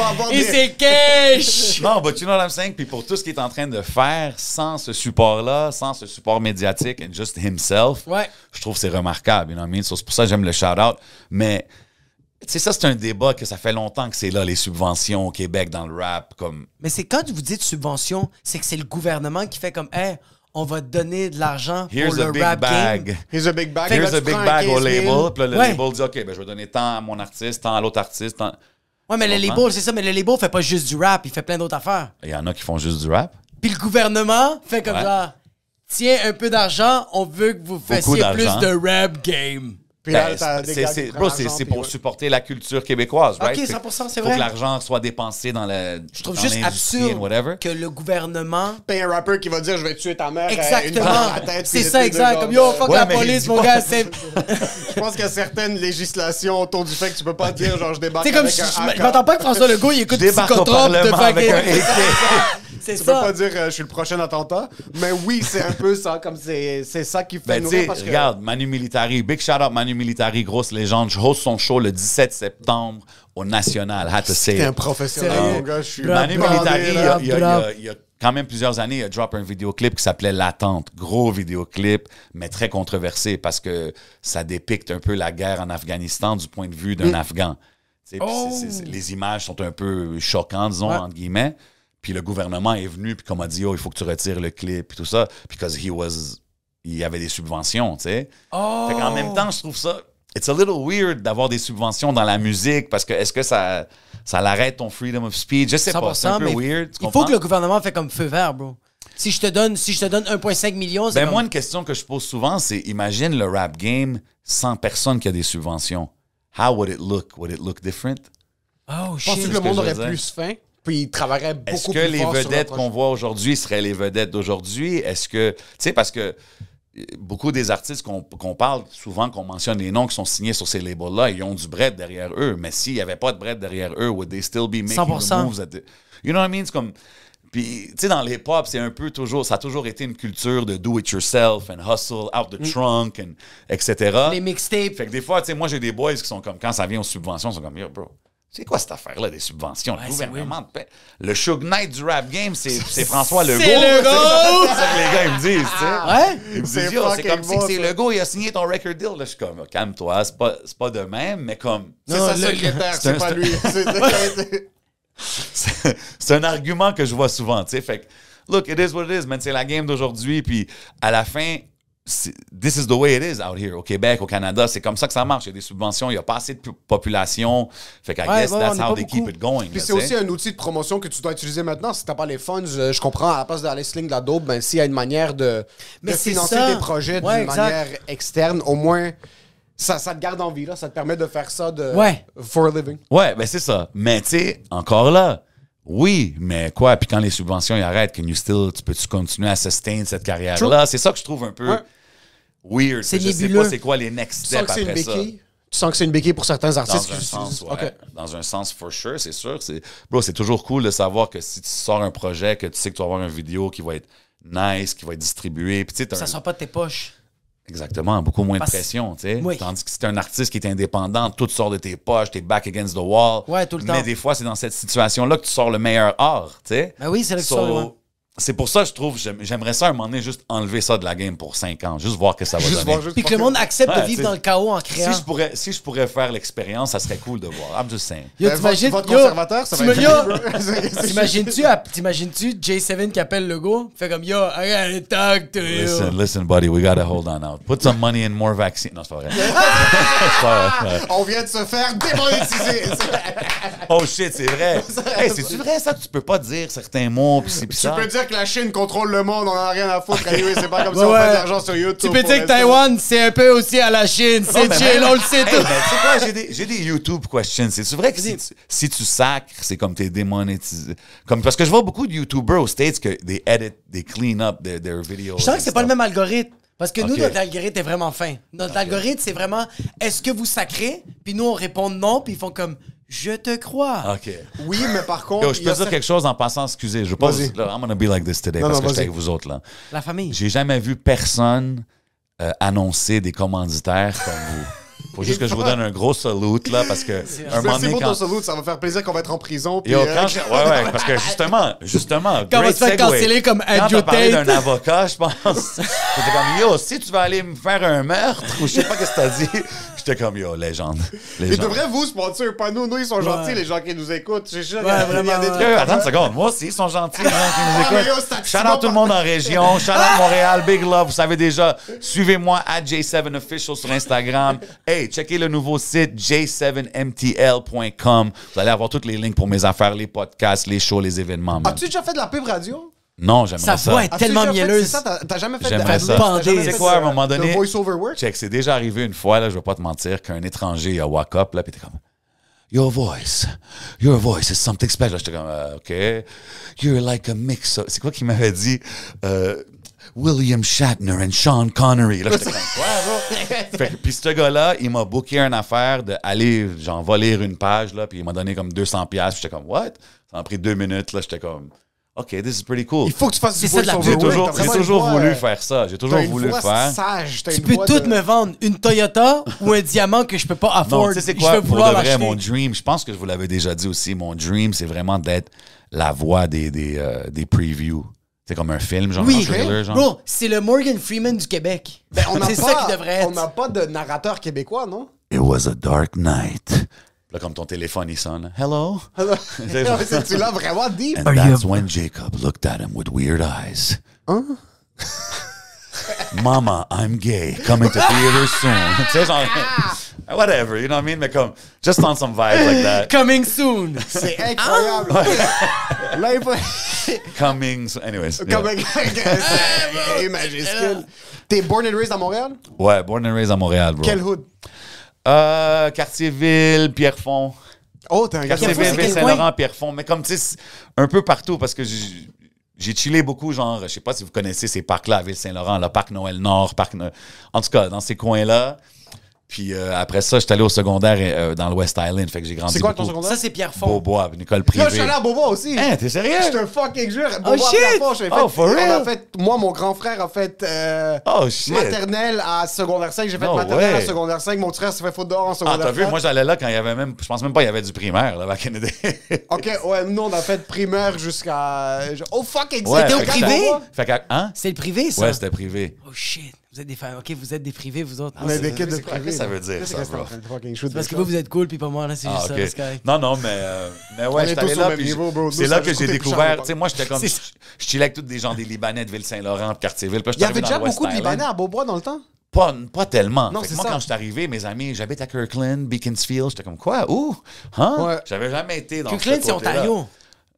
avoir Il s'est cash! Non, but you know what I'm saying? Puis pour tout ce qu'il est en train de faire sans ce support-là, sans ce support médiatique, and just himself, Ouais. je trouve que c'est remarquable. You know what I mean? So, c'est pour ça que j'aime le shout-out. Mais, sais, ça, c'est un débat que ça fait longtemps que c'est là, les subventions au Québec dans le rap. Comme, Mais c'est quand vous dites subvention, c'est que c'est le gouvernement qui fait comme, hey, on va te donner de l'argent pour here's a le big rap bag. game. Here's a big bag. Here's a big bag au 15 000. label. Puis là, le Ouais. label dit, OK, ben, je vais donner tant à mon artiste, tant à l'autre artiste. tant- Ouais, mais le label, c'est ça, mais le label fait pas juste du rap, il fait plein d'autres affaires. Il y en a qui font juste du rap. Puis le gouvernement fait comme Ouais. ça. Tiens un peu d'argent, on veut que vous fassiez plus de rap game. Puis là, Ben, c'est- bro, c'est pour ouais. supporter la culture québécoise, right? Ok, Fait- 100%, c'est faut vrai. que l'argent soit dépensé dans la Je trouve juste absurde que le gouvernement. Paye un rapper qui va dire je vais tuer ta mère. euh, une Exactement. la tête, C'est ça, exact. Comme yo, fuck Ouais, la police, mon gars, c'est. Je pense qu'il y a certaines législations autour du fait que tu peux pas dire genre je débarque C'est comme. avec Je m'attends pas que François Legault il écoute Psychotrope de fucking. C'est Tu peux ça. pas dire euh, je suis le prochain attentat, mais oui, c'est un peu ça, comme c'est c'est ça qui fait Ben, nourrir parce que... regarde, Manu Militari, big shout out Manu Militari, grosse légende. Je host son show le 17 septembre au National. Had to say un professionnel, mon gars, je suis... Bravo. Manu Militari, il y a- bravo, il y a- il y a- bravo. il y a quand même plusieurs années, il a drop un vidéoclip qui s'appelait L'attente. Gros vidéoclip, mais très controversé parce que ça dépicte un peu la guerre en Afghanistan du point de vue d'un Afghan. Oh. les images sont un peu choquantes, disons, Ouais. entre guillemets. Puis le gouvernement est venu, puis comme a dit, oh, il faut que tu retires le clip, puis tout ça, because he was, il y avait des subventions, tu sais. Oh. Fait qu'en même temps, je trouve ça, it's a little weird d'avoir des subventions dans la musique, parce que est-ce que ça, ça l'arrête ton freedom of speech? Je sais pas, c'est un peu weird. tu il faut que le gouvernement fait comme feu vert, bro. Si je te donne, si je te donne 1,5 million, c'est Ben comme... moi, une question que je pose souvent, c'est imagine le rap game sans personne qui a des subventions. How would it look? Would it look different? Oh Penses-tu shit. que le monde aurait plus faim, puis il travaillerait beaucoup Est-ce que plus les fort vedettes qu'on voit aujourd'hui seraient les vedettes d'aujourd'hui? Est-ce que, tu sais, parce que beaucoup des artistes qu'on qu'on parle, souvent qu'on mentionne les noms qui sont signés sur ces labels-là, ils ont du bread derrière eux. Mais s'il n'y avait pas de bread derrière eux, would they still be making 100%. the moves? They- you know what I mean? C'est comme. Puis, tu sais, dans les pop, c'est un peu toujours, ça a toujours été une culture de do it yourself and hustle out the trunk, and, etc. Les mixtapes. Fait que des fois, tu sais, moi, j'ai des boys qui sont comme, quand ça vient aux subventions, ils sont comme, yo, bro, c'est quoi cette affaire-là des subventions? Le Ouais, gouvernement. Le Suge Knight du rap game, c'est c'est François Legault. C'est Legault! C'est ça que les gars, ils me disent, tu sais. Ouais? Ils me C'est disent, c'est comme si c'est. Legault, il a signé ton record deal. Là, je suis comme, calme-toi, c'est pas, c'est pas de même, mais comme, C'est sa secrétaire, c'est pas lui. C'est- un argument que je vois souvent, tu sais. Fait que, look, it is what it is, man. C'est la game d'aujourd'hui. Puis, à la fin, this is the way it is out here. Au Québec, au Canada, c'est comme ça que ça marche. Il y a des subventions, il n'y a pas assez de pu- population. Fait que, I Ouais, guess ouais, that's how they beaucoup. keep it going. Puis c'est tu aussi un outil de promotion que tu dois utiliser maintenant. Si t'as pas les funds, je, je comprends, à la place d'aller sling de la dope, ben, s'il y a une manière de, Mais de c'est financer ça. tes projets Ouais, d'une manière externe, au moins, ça, ça te garde en vie, là. Ça te permet de faire ça de, Ouais. for a living. Ouais, ben c'est ça. Mais tu sais, encore là, oui, mais quoi? Puis quand les subventions ils arrêtent, can you still, tu peux-tu continuer à sustain cette carrière-là? C'est ça que je trouve un peu Ouais. weird. C'est je sais pas c'est quoi les next steps une après ça. Tu sens que c'est une béquille pour certains Dans artistes un qui sens, ouais. Dans un sens, for sure, c'est sûr. Bro, c'est toujours cool de savoir que si tu sors un projet, que tu sais que tu vas avoir une vidéo qui va être nice, qui va être distribuée. Puis Ça un- sort pas de tes poches. Exactement, beaucoup moins Parce- de pression, tu sais. Oui. Tandis que si t'es un artiste qui est indépendant, tout sort de tes poches, t'es back against the wall. Ouais, tout le Mais temps. des fois, c'est dans cette situation-là que tu sors le meilleur art, tu sais. Ben oui, c'est là que tu So, sors ouais. C'est pour ça, je trouve, j'aime- j'aimerais ça à un moment donné juste enlever ça de la game pour 5 ans, juste voir que ça va Juste donner. voir, juste Puis que le monde accepte Ouais, de vivre dans le chaos en créant. Si je, pourrais, si je pourrais faire l'expérience, ça serait cool de voir. I'm just saying. Yo, Ben, t'imagines- votre, conservateur, ça va être bro. T'imagines-tu, à- t'imagines-tu J7 qui appelle le go? Fait comme, yo, I gotta talk to you. Listen, listen, buddy, we gotta hold on out. Put some money in more vaccine. Non, c'est pas vrai. On vient de se faire démonétiser. Oh shit, c'est vrai. hey, c'est-tu vrai ça? Tu peux pas dire certains mots, pis c'est tu ça. peux dire que la Chine contrôle le monde, on en a rien à foutre. Anyway, c'est pas comme si on fait de l'argent sur YouTube. Tu peux dire que. Taïwan, c'est un peu aussi à la Chine. Non, C'est mais chill, même- on le sait tout. quoi, j'ai des, j'ai des YouTube questions. C'est vrai que si tu, si tu sacres, c'est comme t'es démonétisé. Comme, parce que je vois beaucoup de YouTubers aux States que they edit, they clean up their, their videos. Je sens que c'est pas le même algorithme. Parce que nous, notre algorithme est vraiment fin. Notre algorithme, c'est vraiment est-ce que vous sacrez? Puis nous, on répond non, puis ils font comme je te crois. OK. Oui, mais par contre. Yo, je peux dire quelque chose en passant, excusez. Je pense, là, I'm gonna be like this today Non, parce non, que je suis vas-y. avec vous autres, là. La famille. J'ai jamais vu personne euh, annoncer des commanditaires comme vous. Faut juste que je vous donne un gros salute, là, parce que un moment Merci donné, pour quand... ton salut, ça va faire plaisir qu'on va être en prison. puis, Yo, euh, quand je- Ouais, ouais, parce que justement, justement, Quand on va great se faire canceller comme Quand Andrew t'as parlé Tate. d'un avocat, je pense, j'étais comme, yo, si tu vas aller me faire un meurtre, ou je sais pas qu'est-ce que t'as dit, j'étais comme, yo, légende. Ils légende. devraient vous sponsor, pas nous. Nous, ils sont gentils, les gens qui nous écoutent. Sûr, Ouais, vraiment, des trucs attends une seconde. Moi aussi, ils sont gentils, les gens qui nous yo, écoutent. c'est Shout out tout le monde en région. Shout out Montréal. Big love. Vous savez déjà, suivez-moi à J7Official sur Instagram. Hey, checkez le nouveau site j7mtl.com. Vous allez avoir tous les links pour mes affaires, les podcasts, les shows, les événements. As-tu déjà fait de la pub radio? Non, j'aimerais Sa ça. voix est As-tu tellement mielleuse. ça, T'as jamais fait de ça. Tu sais quoi, à un moment donné- voice-over work? Check, c'est déjà arrivé une fois, là, je vais pas te mentir, qu'un étranger il a walk up, là, puis t'es comme, Your voice, your voice is something special. J'étais comme, euh, OK. You're like a mix of... C'est quoi qu'il m'avait dit? Euh, William Shatner and Sean Connery. Là, j'étais comme, quoi, bro? Fait que- puis ce gars-là, il m'a booké une affaire d'aller, genre, va lire une page, là, puis il m'a donné comme 200 pièces. J'étais comme, what? Ça m'a pris deux minutes, là, j'étais comme, OK, this is pretty cool. Il faut que tu fasses du C'est ça de la voice-over pub. J'ai toujours, j'ai toujours voulu euh, faire ça. J'ai toujours T'as une voulu voix faire. sage. t'as Tu une peux voix tout de- me vendre, une Toyota ou un diamant que je peux pas afford. Non, tu sais, Je quoi, pour de vrai, mon dream, je pense que je vous l'avais déjà dit aussi, mon dream, c'est vraiment d'être la voix des, des, euh, des previews. C'est comme un film, genre Oui, un trailer, genre. bro, c'est le Morgan Freeman du Québec. Ben, on c'est ça qui devrait On n'a être. pas de narrateur québécois, non? It was a dark night. Là, comme ton téléphone, il sonne. Hello? C'est- tu l'as vraiment dit. And that's when Jacob looked at him with weird eyes. Mama, I'm gay. Coming to theater soon. tu sais, genre, whatever, you know what I mean? Mais comme, just on some vibes like that. Coming soon. C'est incroyable. Là, il faut... Coming soon. Anyways. yeah. Un majuscule. T'es born and raised à Montréal? Ouais, born and raised à Montréal, bro. Quel hood? Euh, Quartier-Ville, Pierrefonds. Oh, t'es un gars Quartier-Ville, Ville-Saint-Laurent, Pierrefonds. Mais comme, tu sais, c'est un peu partout parce que j'ai- j'ai chillé beaucoup, genre, je sais pas si vous connaissez ces parcs-là à Ville-Saint-Laurent, le parc Noël Nord, parc. No- En tout cas, dans ces coins-là. Puis euh, après ça, j'étais allé au secondaire euh, dans le West Island. Fait que j'ai grandi. C'est quoi ton beaucoup. secondaire? Ça, c'est Pierre Fond. Beaubois, une école privée. Là, je suis allé à Bobo aussi. Hein, t'es sérieux? Je te fucking jure. Oh, shit! J'ai fait- Oh, for real? fait, moi, mon grand frère a fait euh, Oh, shit. maternelle à secondaire 5. J'ai fait No maternelle way. à secondaire 5. Mon frère s'est fait foutre dehors en Ah, secondaire t'as vu, 4. moi j'allais là quand il y avait même. Je pense même pas qu'il y avait du primaire, là, back in the day. Ok, ouais, nous, on a fait primaire jusqu'à. Oh fuck, exact. Ouais, C'était au fait que privé? Fait que, hein? C'est le privé, ça? Ouais, c'était privé. Oh shit. Vous êtes des fa- Ok, vous êtes des privés, vous autres. On a des kids de c'est quoi privé. que ça veut dire, Qu'est-ce ça, bro? Parce que vous, vous êtes cool, puis pas moi, là, c'est Ah, juste ça. correct. Non, non, mais, euh, mais ouais, j'étais là, puis c'est là que j'ai découvert, tu sais, moi, j'étais comme, je chillais avec tous des gens des Libanais de Ville-Saint-Laurent, de Cartierville. Il y avait déjà beaucoup de. Libanais à Beaubois dans le temps? Pas, pas tellement. Non, moi, ça. quand je suis arrivé, mes amis, j'habite à Kirkland, Beaconsfield, j'étais comme, quoi? Où? Hein? Ouais. J'avais jamais été dans Kirkland, ce c'est. Ontario.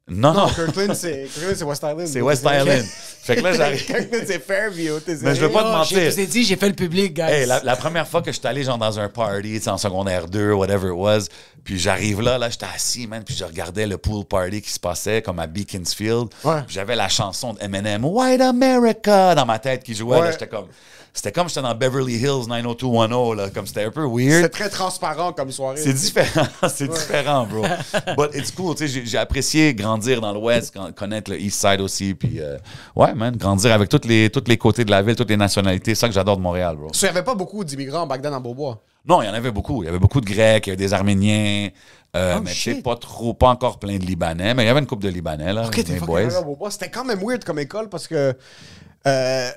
Non, non, Kirkland, c'est Kirkland, c'est West Island. c'est West Island. fait que là, j'arrive. Kirkland, c'est Fairview. t'es Mais je veux pas te mentir. Je vous ai dit, j'ai fait le public, guys. Hey, la, la première fois que je suis allé genre dans un party, en secondaire 2, whatever it was, puis j'arrive là, là, j'étais assis, man, puis je regardais le pool party qui se passait comme à Beaconsfield. Ouais. Puis J'avais la chanson de Eminem, White America, dans ma tête qui jouait. Ouais. J'étais comme, c'était comme j'étais dans Beverly Hills 90210, là, comme c'était un peu weird. très transparent comme soirée. C'est différent, c'est différent, bro. But it's cool, tu sais, j'ai- apprécié grandir dans l'Ouest, con- connaître le East Side aussi, puis euh, ouais, man, grandir avec tous les, tous les côtés de la ville, toutes les nationalités, c'est ça que j'adore de Montréal, bro. Il n'y avait pas beaucoup d'immigrants back then à Beaubois? Non, il y en avait beaucoup. Il y avait beaucoup de Grecs, il y avait des Arméniens, euh, Oh, mais sais, pas trop, pas encore plein de Libanais, mais il y avait une couple de Libanais, là, Ok, t'es mes fucking boys. arrivé à Beaubois. C'était quand même weird comme école parce que. euh,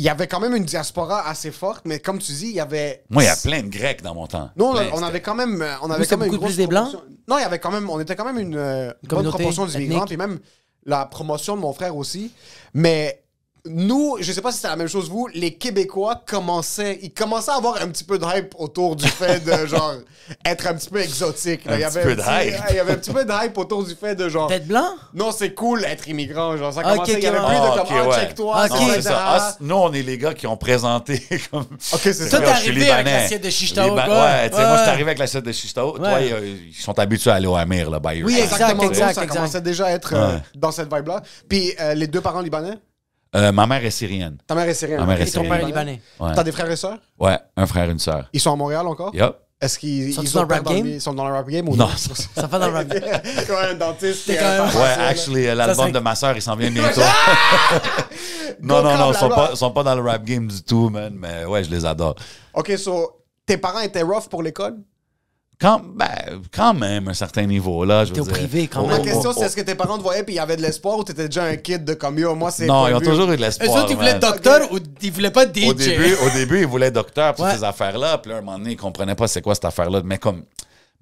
il y avait quand même une diaspora assez forte, mais comme tu dis, il y avait. Moi, il y a plein de Grecs dans mon temps. Nous, on, Plein, on c'était- avait quand même. On avait quand même une beaucoup grosse plus des Blancs? proportion- Non, il y avait quand même. On était quand même une, euh, bonne communauté proportion d'immigrants, puis même la promotion de mon frère aussi. Mais nous, je sais pas si c'était la même chose vous, les Québécois commençaient, ils commençaient à avoir un petit peu de hype autour du fait de genre être un petit peu exotique. là. Un il y petit avait peu un de petit- hype. Il y avait un petit peu de hype autour du fait de genre. Tête blanc? Non, c'est cool être immigrant. Genre, ça commençait, il y avait ok, plus Ah, de comme, ah, ouais. check-toi. Non, c'est c'est ça. Ah, nous, on est les gars qui ont présenté comme. Ok, c'est Toi, ça. t'es je suis arrivé avec l'assiette de Chichtao. Ouais, tu sais, Ouais, moi, je suis arrivé avec l'assiette de Chichtao. Toi, euh, ils sont habitués à aller au Amir, là, by Oui, Exactement, exact, ça commençait déjà à être euh, dans cette vibe-là. Puis euh, les deux parents libanais, Euh, ma mère est syrienne. ta mère est syrienne. Ma mère est Et ton syrienne. père est libanais. Ouais. T'as des frères et sœurs? Ouais, un frère, une sœur. Ils sont à Montréal encore? Yup. Est-ce qu'ils ils dans le rap game? Ils sont dans le rap game ou Non. non? Ça fait dans le rap. Comme un dentiste. Quand même- un Ouais, actually, l'album de ma sœur, il s'en vient bientôt. non, non, non, ils sont pas, ils sont pas dans le rap game du tout, man. Mais ouais, je les adore. Ok, so tes parents étaient rough pour l'école? Quand, ben, quand même, un certain niveau, là, je veux T'es au dire. privé, quand Oh, même. Ma oh, question, oh, c'est est-ce que tes parents te voyaient puis il y avait de l'espoir ou t'étais déjà un kid de comme yo, moi c'est. Non, ils ont toujours eu de Eux l'espoir. autres, ils voulaient docteur ou ils voulaient pas DJ. Au début, au début, ils voulaient docteur pour Ouais. ces affaires-là. Puis là, un moment donné, ils comprenaient pas c'est quoi cette affaire-là. Mais comme,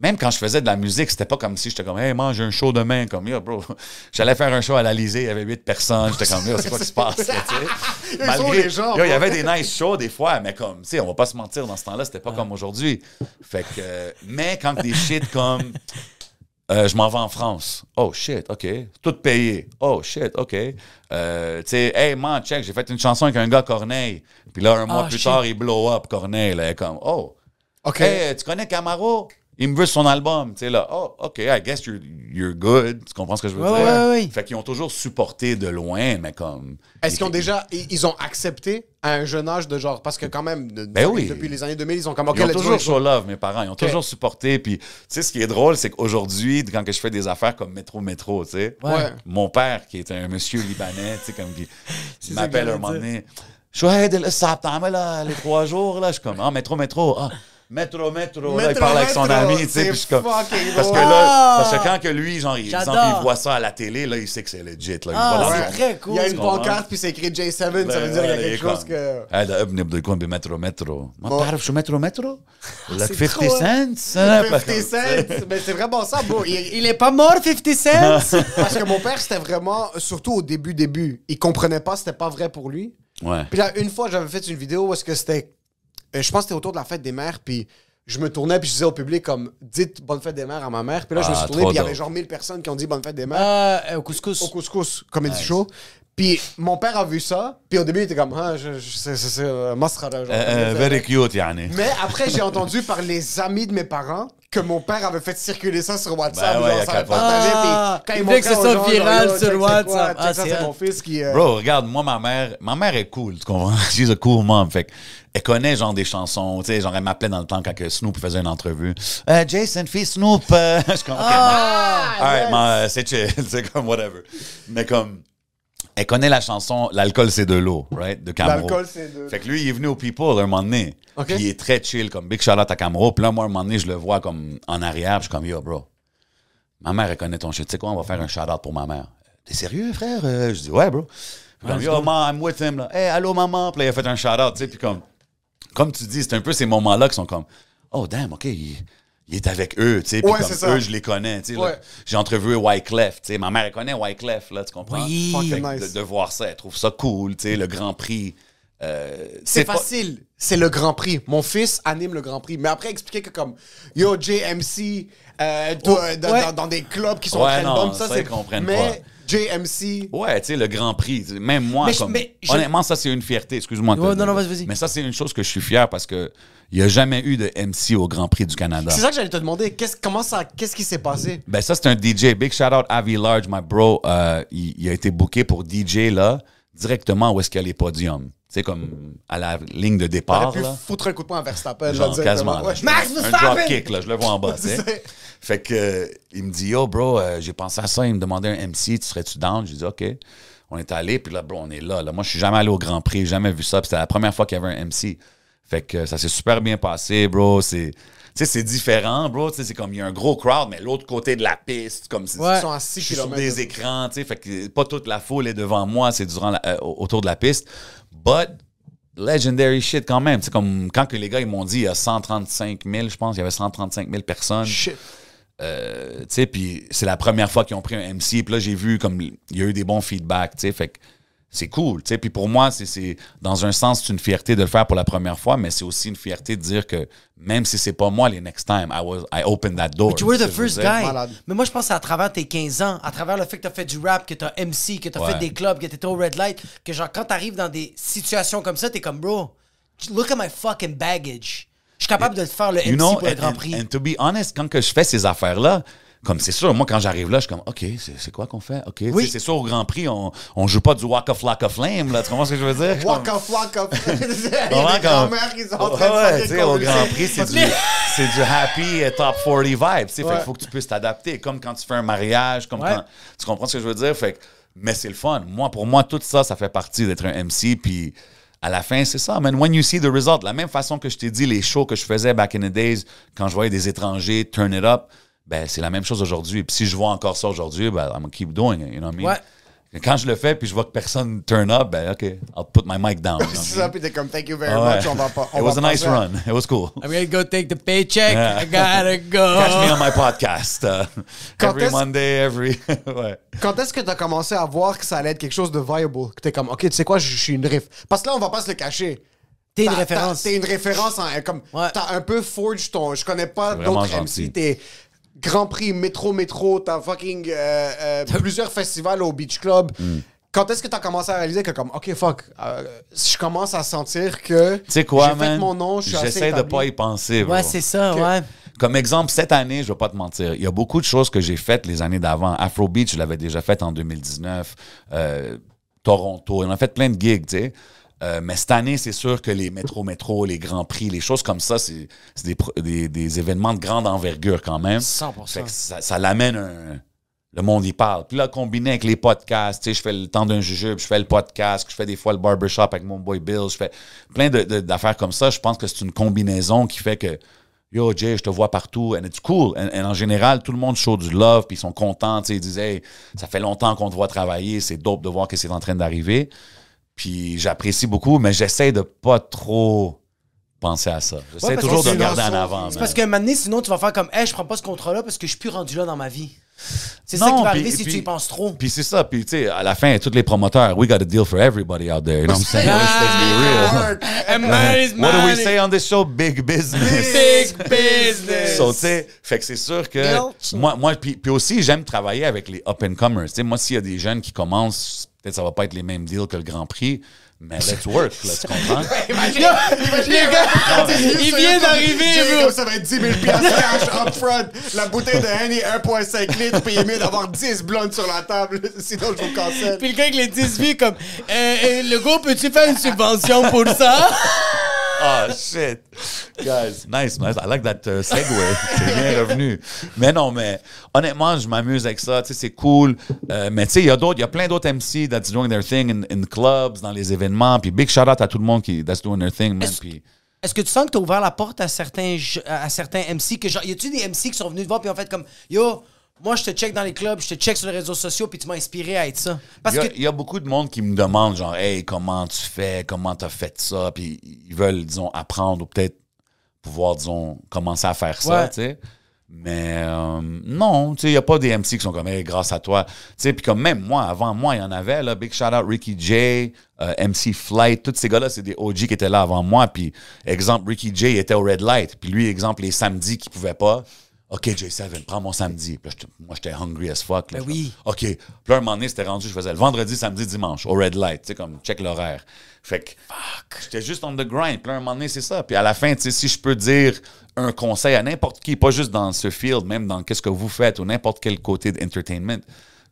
même quand je faisais de la musique, c'était pas comme si j'étais comme, hey, man, j'ai un show demain. Comme, yo, bro, j'allais faire un show à l'Alizé, il y avait huit personnes. J'étais comme, yo, c'est quoi qui se passe, là, tu sais? Les gens, yo, il y avait des nice shows des fois, mais comme, tu sais, on va pas se mentir, dans ce temps-là, c'était pas comme aujourd'hui. Fait que, euh, mais quand des shit comme, euh, je m'en vais en France. Oh shit, OK. Tout payé. Oh shit, OK. Euh, tu sais, hey man, check, j'ai fait une chanson avec un gars Corneille. Puis là, un mois Ah, plus shit. tard, il blow up Corneille. Là, comme, oh, Ok. hey, tu connais Camaro? Il me veut son album. Tu sais, là, oh, OK, I guess you're, you're good. Tu comprends ce que je veux Ouais, dire? ouais, ouais. Fait qu'ils ont toujours supporté de loin, mais comme. Est-ce qu'ils ont déjà. Ils ont accepté à un jeune âge de genre. Parce que quand même, de- Ben oui. depuis les années 2000, ils ont comme. Ok, Ils ont toujours show love, mes parents. Ils ont toujours supporté. Puis, tu sais, ce qui est drôle, c'est qu'aujourd'hui, quand que je fais des affaires comme Métro Métro, tu sais, Ouais. mon père, qui est un monsieur libanais, tu sais, comme qui il m'appelle un moment donné. Je suis, là, les trois jours, là. Je suis comme, ah, métro, métro. Ah, métro, métro. Là, il Métro, parle avec son métro, ami, tu sais. c'est Puis je suis comme. fucking Parce que drôle. là, parce que quand que lui, genre, il, exemple, J'adore. il voit ça à la télé, là, il sait que c'est legit, là. Il Ah, va dans c'est son- très cool. Il y a une Tu comprends? pancarte puis c'est écrit J7, ça veut Ben, dire qu'il y a voilà, il quelque est chose comme, que. هذا ابني بده يكون بمترو مترو ما Bon. بتعرف شو مترو مترو لك c'est 50 trop, cents 50 cents, mais c'est vraiment ça, bro. Il- Il est pas mort, 50 cents? Parce que mon père, c'était vraiment, surtout au début, début, il comprenait pas, c'était pas vrai pour lui. ouais Puis là, une fois, j'avais fait une vidéo où est-ce que c'était, euh, je pense que c'était autour de la fête des mères, puis je me tournais puis je disais au public comme, dites bonne fête des mères à ma mère. Puis là, je me Ah, suis tourné trop puis il y avait genre 1000 personnes qui ont dit bonne fête des mères Euh, au couscous. au couscous, comédie show. Puis mon père a vu ça, puis au début, il était comme, ah, c'est euh, mascara. Euh, euh, very cute, yani. Mais après, j'ai entendu par les amis de mes parents que mon père avait fait circuler ça sur WhatsApp. Ben ouais, genre, il a ça avait partagé, Ah, puis quand il voulait que ce soit genre, viral sur WhatsApp. quoi? Ah, ça, c'est mon fils qui... euh, Bro, regarde, moi, ma mère, ma mère est cool, tu comprends? She's a cool mom. Fait elle connaît, genre, des chansons, tu sais, genre, elle m'appelait dans le temps quand que Snoop faisait une entrevue. Euh, Jason, fils Snoop. euh, je suis comme, OK, Ah, Alright, yes. man, euh, c'est chill, c'est comme whatever. Mais comme, elle connaît la chanson L'alcool c'est de l'eau, right? De Camaro. L'alcool, c'est de- Fait que lui, il est venu au People un moment donné. Puis il est très chill, comme big out à Camaro. Puis là, moi, un moment donné, je le vois comme en arrière. Puis je suis comme, yo, bro, ma mère, elle connaît ton shit. Tu sais quoi, on va faire un shout out pour ma mère. T'es sérieux, frère? Euh, je dis, ouais, bro. Puis comme, yo, man, I'm with him, là. Hey, allô, maman. Puis là, il a fait un shout out, tu sais. Puis comme, comme tu dis, c'est un peu ces moments-là qui sont comme, oh, damn, OK, il, il est avec eux, tu sais. Puis Ouais, comme ça. eux, je les connais, tu sais. là. Ouais. J'ai entrevu Wyclef, tu sais. Ma mère, elle connaît Wyclef, là, tu comprends? Oui. Fait nice. de, de voir ça, elle trouve ça cool, tu sais, le Grand Prix. euh, C'est pas- facile. C'est le Grand Prix. Mon fils anime le Grand Prix. Mais après, expliquer que comme, yo, JMC, euh, Oh, dans, ouais. dans- dans des clubs qui sont Ouais, très non, bonnes, ça, ça, c'est... comprennent Mais JMC... Ouais, tu sais, le Grand Prix. Même moi, Mais comme- mais honnêtement, ça, c'est une fierté. Excuse-moi. de dire. non, non, vas-y, vas-y. Mais ça, c'est une chose que je suis fier parce que il n'y a jamais eu de MC au Grand Prix du Canada. C'est ça que j'allais te demander. Qu'est-ce, comment ça... Qu'est-ce qui s'est passé? Ben, ça, c'est un DJ. Big shout out Avi Large, my bro. Euh, il, il a été booké pour DJ, là, directement où est-ce qu'il y a les podiums. Tu sais, comme à la ligne de départ, pu là. foutre un coup de poing à Verstappen. Genre, là, quasiment. directement. là. Ouais. Max un là, je le vois en bas, tu sais. C'est- Fait que, euh, il me dit, yo, bro, euh, j'ai pensé à ça. Il me demandait un MC, tu serais-tu down? J'ai dit, OK. On est allé, puis là, bro, on est là, là. Moi, je suis jamais allé au Grand Prix, jamais vu ça. Puis c'était la première fois qu'il y avait un MC. Fait que ça s'est super bien passé, bro. C'est. Tu sais, c'est différent, bro. Tu sais, c'est comme, il y a un gros crowd, mais l'autre côté de la piste, comme Ouais. Ils sont à 6 je suis sur des écrans, tu sais, fait que pas toute la foule est devant moi, c'est durant la- euh, autour de la piste. But legendary shit quand même. C'est comme quand que les gars ils m'ont dit il y a 135 000, je pense, il y avait 135 000 personnes. Shit. Euh, tu sais, puis c'est la première fois qu'ils ont pris un MC. Puis là, j'ai vu comme il y a eu des bons feedbacks, tu sais, fait que c'est cool, tu sais. Puis pour moi, c'est- c'est dans un sens, c'est une fierté de le faire pour la première fois, mais c'est aussi une fierté de dire que même si c'est pas moi les next time, I was I opened that door. Tu were Tu sais the first guy. Malade. Mais moi, je pense que c'est à travers tes 15 ans, à travers le fait que t'as fait du rap, que t'as MC, que t'as Ouais. fait des clubs, que t'étais au Red Light, que genre, quand t'arrives dans des situations comme ça, t'es comme, bro, look at my fucking baggage. Je suis capable de faire le MC You know, pour le and, Grand and- Prix. and to be honest, quand que je fais ces affaires-là, comme c'est sûr, moi, quand j'arrive là, je suis comme, OK, c'est c'est quoi qu'on fait? OK, Oui. c'est sûr, au Grand Prix, on, on joue pas du Walk of Flock of Flame, là. Tu comprends ce que je veux dire? Waka flocka. Il y a Vraiment des comme- grands-mères qui sont en train de Ouais, au. Grand Prix, c'est du, c'est du happy euh, top 40 vibes. tu sais. Fait Ouais. qu'il faut que tu puisses t'adapter, comme quand tu fais un mariage, comme Ouais. quand. Tu comprends ce que je veux dire? Fait que- mais c'est le fun. Moi, pour moi, tout ça, ça fait partie d'être un MC. Puis à la fin, c'est ça. Man, when you see the result, la même façon que je t'ai dit, les shows que je faisais back in the days, quand je voyais des étrangers turn it up, ben, c'est la même chose aujourd'hui. Puis si je vois encore ça aujourd'hui, ben, I'm gonna keep doing it. You know what I mean? Ouais. Quand je le fais, puis je vois que personne turn up, ben, OK, I'll put my mic down. you know C'est ça, puis t'es comme, thank you very Ah ouais. much, on va pas. on It va was a nice run. It was cool. I'm gonna go take the paycheck. Yeah. I gotta go. Catch me on my podcast. uh, every Monday, every. ouais. Quand est-ce que t'as commencé à voir que ça allait être quelque chose de viable? Que t'es comme, OK, tu sais quoi, je suis une riff. Parce que là, on va pas se le cacher. T'es une référence. T'es une référence. En, comme, Ouais. T'as un peu forge ton. Je connais pas d'autres. MC. T'es Grand Prix, Métro, Métro. T'as fucking euh, euh, plusieurs festivals au Beach Club. Mm. Quand est-ce que t'as commencé à réaliser que, comme, OK, fuck, euh, je commence à sentir que. Tu sais quoi, J'ai fait man? mon nom, je suis J'essaie de pas y penser, bro. Ouais, c'est ça, ouais. Comme exemple, cette année, je vais pas te mentir, il y a beaucoup de choses que j'ai faites les années d'avant. Afrobeat, je l'avais déjà fait en 2019. Euh, Toronto, on a fait plein de gigs, tu sais. Euh, mais cette année, c'est sûr que les métro-métro, les grands prix, les choses comme ça, c'est des, pro- des, des événements de grande envergure quand même. 100%. Fait que ça, ça l'amène un. Le monde y parle. Puis là, combiné avec les podcasts, tu sais, je fais le temps d'un jujube, je fais le podcast, je fais des fois le barbershop avec mon boy Bill, je fais plein d'affaires comme ça. Je pense que c'est une combinaison qui fait que Yo, Jay, je te vois partout, and it's cool? And, and en général, tout le monde show du love, puis ils sont contents, ils disent, hey, ça fait longtemps qu'on te voit travailler, c'est dope de voir que c'est en train d'arriver. Puis j'apprécie beaucoup, mais j'essaie de pas trop penser à ça. J'essaie Ouais, toujours que de regarder en avant. C'est parce moment donné, sinon, tu vas faire comme, hey, je prends pas ce contrat-là parce que je suis plus rendu là dans ma vie. C'est ça Non, qui va arriver si tu y penses trop. Puis c'est ça, puis tu sais, à la fin, tous les promoteurs, we got a deal for everybody out there. You know what I'm saying? Let's, let's be real. And What do we say on this show? Big business. Big business. So, tu sais, fait que c'est sûr que moi, moi puis, puis aussi, j'aime travailler avec les up-and-comers. Tu sais, moi, s'il y a des jeunes qui commencent Peut-être ça va pas être les mêmes deals que le Grand Prix, mais let's work, là, tu comprends? Imagine, imagine, Le gars, il il vient d'arriver, bro. Ça va être 10 000 piastres cash up front. La bouteille de Henny 1.5 litres, puis il est mieux d'avoir 10 blondes sur la table, sinon je vous cancelle. Puis le gars avec les 10 vies, comme, euh, euh, le gars, peux-tu faire une subvention pour ça? Oh shit. Guys, nice, man. I like that uh, segue. C'est bien revenu. Mais non, mais honnêtement, je m'amuse avec ça. Tu sais, c'est cool. Euh, mais tu sais, il y a d'autres, il y a plein d'autres MC that's doing their thing in, in clubs, dans les événements. Puis big shout out à tout le monde qui that's doing their thing, man. Est-ce- Puis Est-ce que tu sens que t'as ouvert la porte à certains, à certains MC que genre, y a-tu des MC qui sont venus te voir puis ont fait comme, yo, moi je te check dans les clubs, je te check sur les réseaux sociaux puis tu m'as inspiré à être ça. Parce il y, a, que il y a beaucoup de monde qui me demande, genre, hey, comment tu fais, comment tu as fait ça, puis ils veulent, disons, apprendre ou peut-être pouvoir, disons, commencer à faire ça, Ouais. tu sais. Mais euh, non, tu sais, il n'y a pas des MC qui sont comme, hey, grâce à toi. Tu sais, puis comme même moi, avant moi, il y en avait, là, Big Shout Out Ricky J, euh, MC Flight, tous ces gars-là, c'est des OG qui étaient là avant moi. Puis, exemple, Ricky J était au Red Light. Puis lui, exemple, les samedis qu'il pouvait pas. OK, J7, prends mon samedi. Puis là, moi, j'étais hungry as fuck. là. Ben oui. OK. Puis là, un moment donné, c'était rendu, je faisais le vendredi, samedi, dimanche, au Red Light, tu sais, comme, check l'horaire. Fait que, j'étais juste on the grind. Puis là, un moment donné, c'est ça. Puis à la fin, tu sais, si je peux dire un conseil à n'importe qui, pas juste dans ce field, même dans qu'est-ce que vous faites ou n'importe quel côté d'entertainment,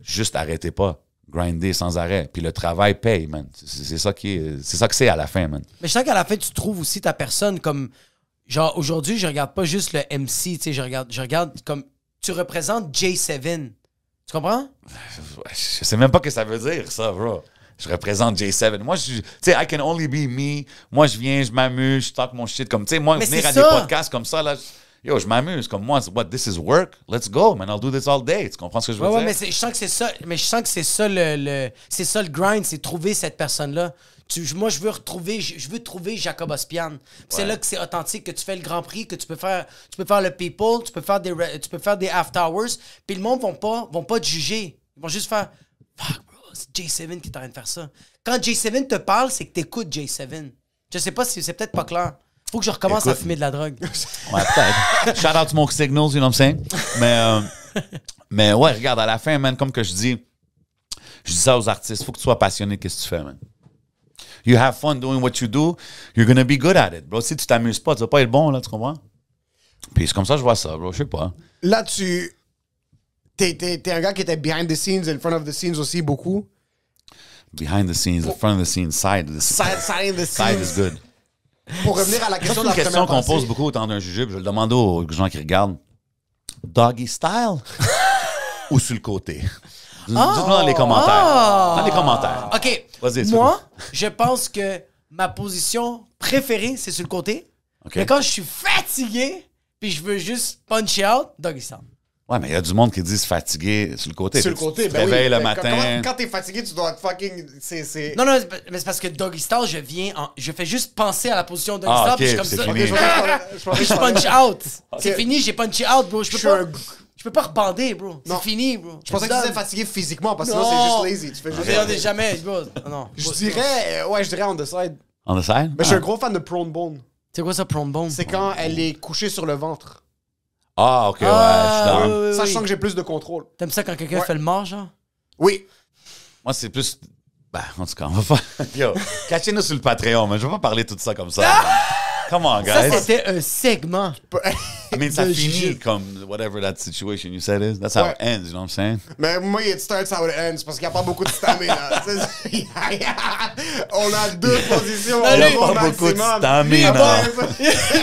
juste arrêtez pas. Grinder sans arrêt. Puis le travail paye, man. C'est c'est ça qui est, c'est ça que c'est à la fin, man. Mais je sens qu'à la fin, tu trouves aussi ta personne comme. Genre, aujourd'hui, je regarde pas juste le MC, tu sais, je regarde, je regarde comme. Tu représentes J7. Tu comprends? Je sais même pas ce que ça veut dire, ça, bro. Je représente J7. Moi, je, tu sais, I can only be me. Moi, je viens, je m'amuse, je talk mon shit. Comme, tu sais, moi, Mais venir à ça. des podcasts comme ça, là, je- yo, je m'amuse. Comme moi, what, this is work? Let's go, man. I'll do this all day. Tu comprends ce que je veux Ouais, ouais, dire? mais c'est- je sens que c'est ça. Mais je sens que c'est ça le, le- c'est ça le grind, c'est trouver cette personne-là. Tu- moi, je veux retrouver, je, je veux trouver Jacob Ospian. C'est là que c'est authentique, que tu fais le Grand Prix, que tu peux faire, tu peux faire le people, tu peux faire des, tu peux faire des after hours. Puis le monde vont pas, vont pas te juger. Ils vont juste faire, fuck bro, c'est J7 qui est en train de faire ça. Quand J7 te parle, c'est que t'écoutes J7. Je sais pas si c'est peut-être pas clair. Faut que je recommence à fumer de la drogue. Ouais, peut-être. Shout out Smoke Signals, you know what I'm saying? Mais, euh, mais ouais, regarde, à la fin, man, comme que je dis, je dis ça aux artistes, faut que tu sois passionné de ce que tu fais, man? You have fun doing what you do, you're gonna be good at it, bro. Si tu t'amuses pas, tu vas pas être bon, là, tu comprends? Puis c'est comme ça que je vois ça, bro. Je sais pas. Là, tu. T'es, t'es- t'es un gars qui était behind the scenes, in front of the scenes aussi beaucoup. Behind the scenes, the front of the scenes, side of the. Side, side the Side scenes. is good. Pour revenir à la question de la question qu'on pose beaucoup au temps d'un jujube. Je vais le demander aux gens qui regardent. Doggy style? Ou sur le côté? Dites-nous dans les commentaires. Dans les commentaires. OK. Vas-y, Moi, je pense que ma position préférée, c'est sur le côté. Mais quand je suis fatigué, puis je veux juste punch out, doggy style. Ouais, mais il y a du monde qui disent fatigué sur le côté. Sur le côté, tu te ben oui. réveilles le Mais matin. Quand, quand t'es fatigué, tu dois être fucking. C'est. c'est... Non, non, mais c'est parce que doggy style, je viens en- Je fais juste penser à la position de doggy Ah, style, puis je suis comme c'est ça. fini. Je punch out. C'est fini, j'ai punché out, bro. Je peux Je pas. un- Je peux pas rebander, bro. C'est fini, bro. Je pensais que tu disais fatigué physiquement, parce que sinon, Non. c'est juste lazy. Tu fais juste. Regardez jamais, bro. Non. Je dirais. euh, Ouais, je dirais on the side. On the side? Mais je suis Ah. un gros fan de prone bone. C'est quoi ça, prone bone? C'est quand elle est couchée sur le ventre. Ah, ok, ouais, Ah, je suis Ça, je sens que j'ai plus de contrôle. T'aimes ça quand quelqu'un fait le mort, genre? Oui. Moi, c'est plus. Ben, en tout cas, on va pas. Yo, cachez-nous sur le Patreon, mais je vais pas parler tout ça comme ça. Come on, Ça, guys. c'était un segment. I mean, ça finit comme whatever that situation you said is. That's how it ends, you know what I'm saying? Mais moi, it starts how it ends parce qu'il n'y a pas beaucoup de stamina. On a deux positions. Il y a pas beaucoup de stamina. Ah, bon,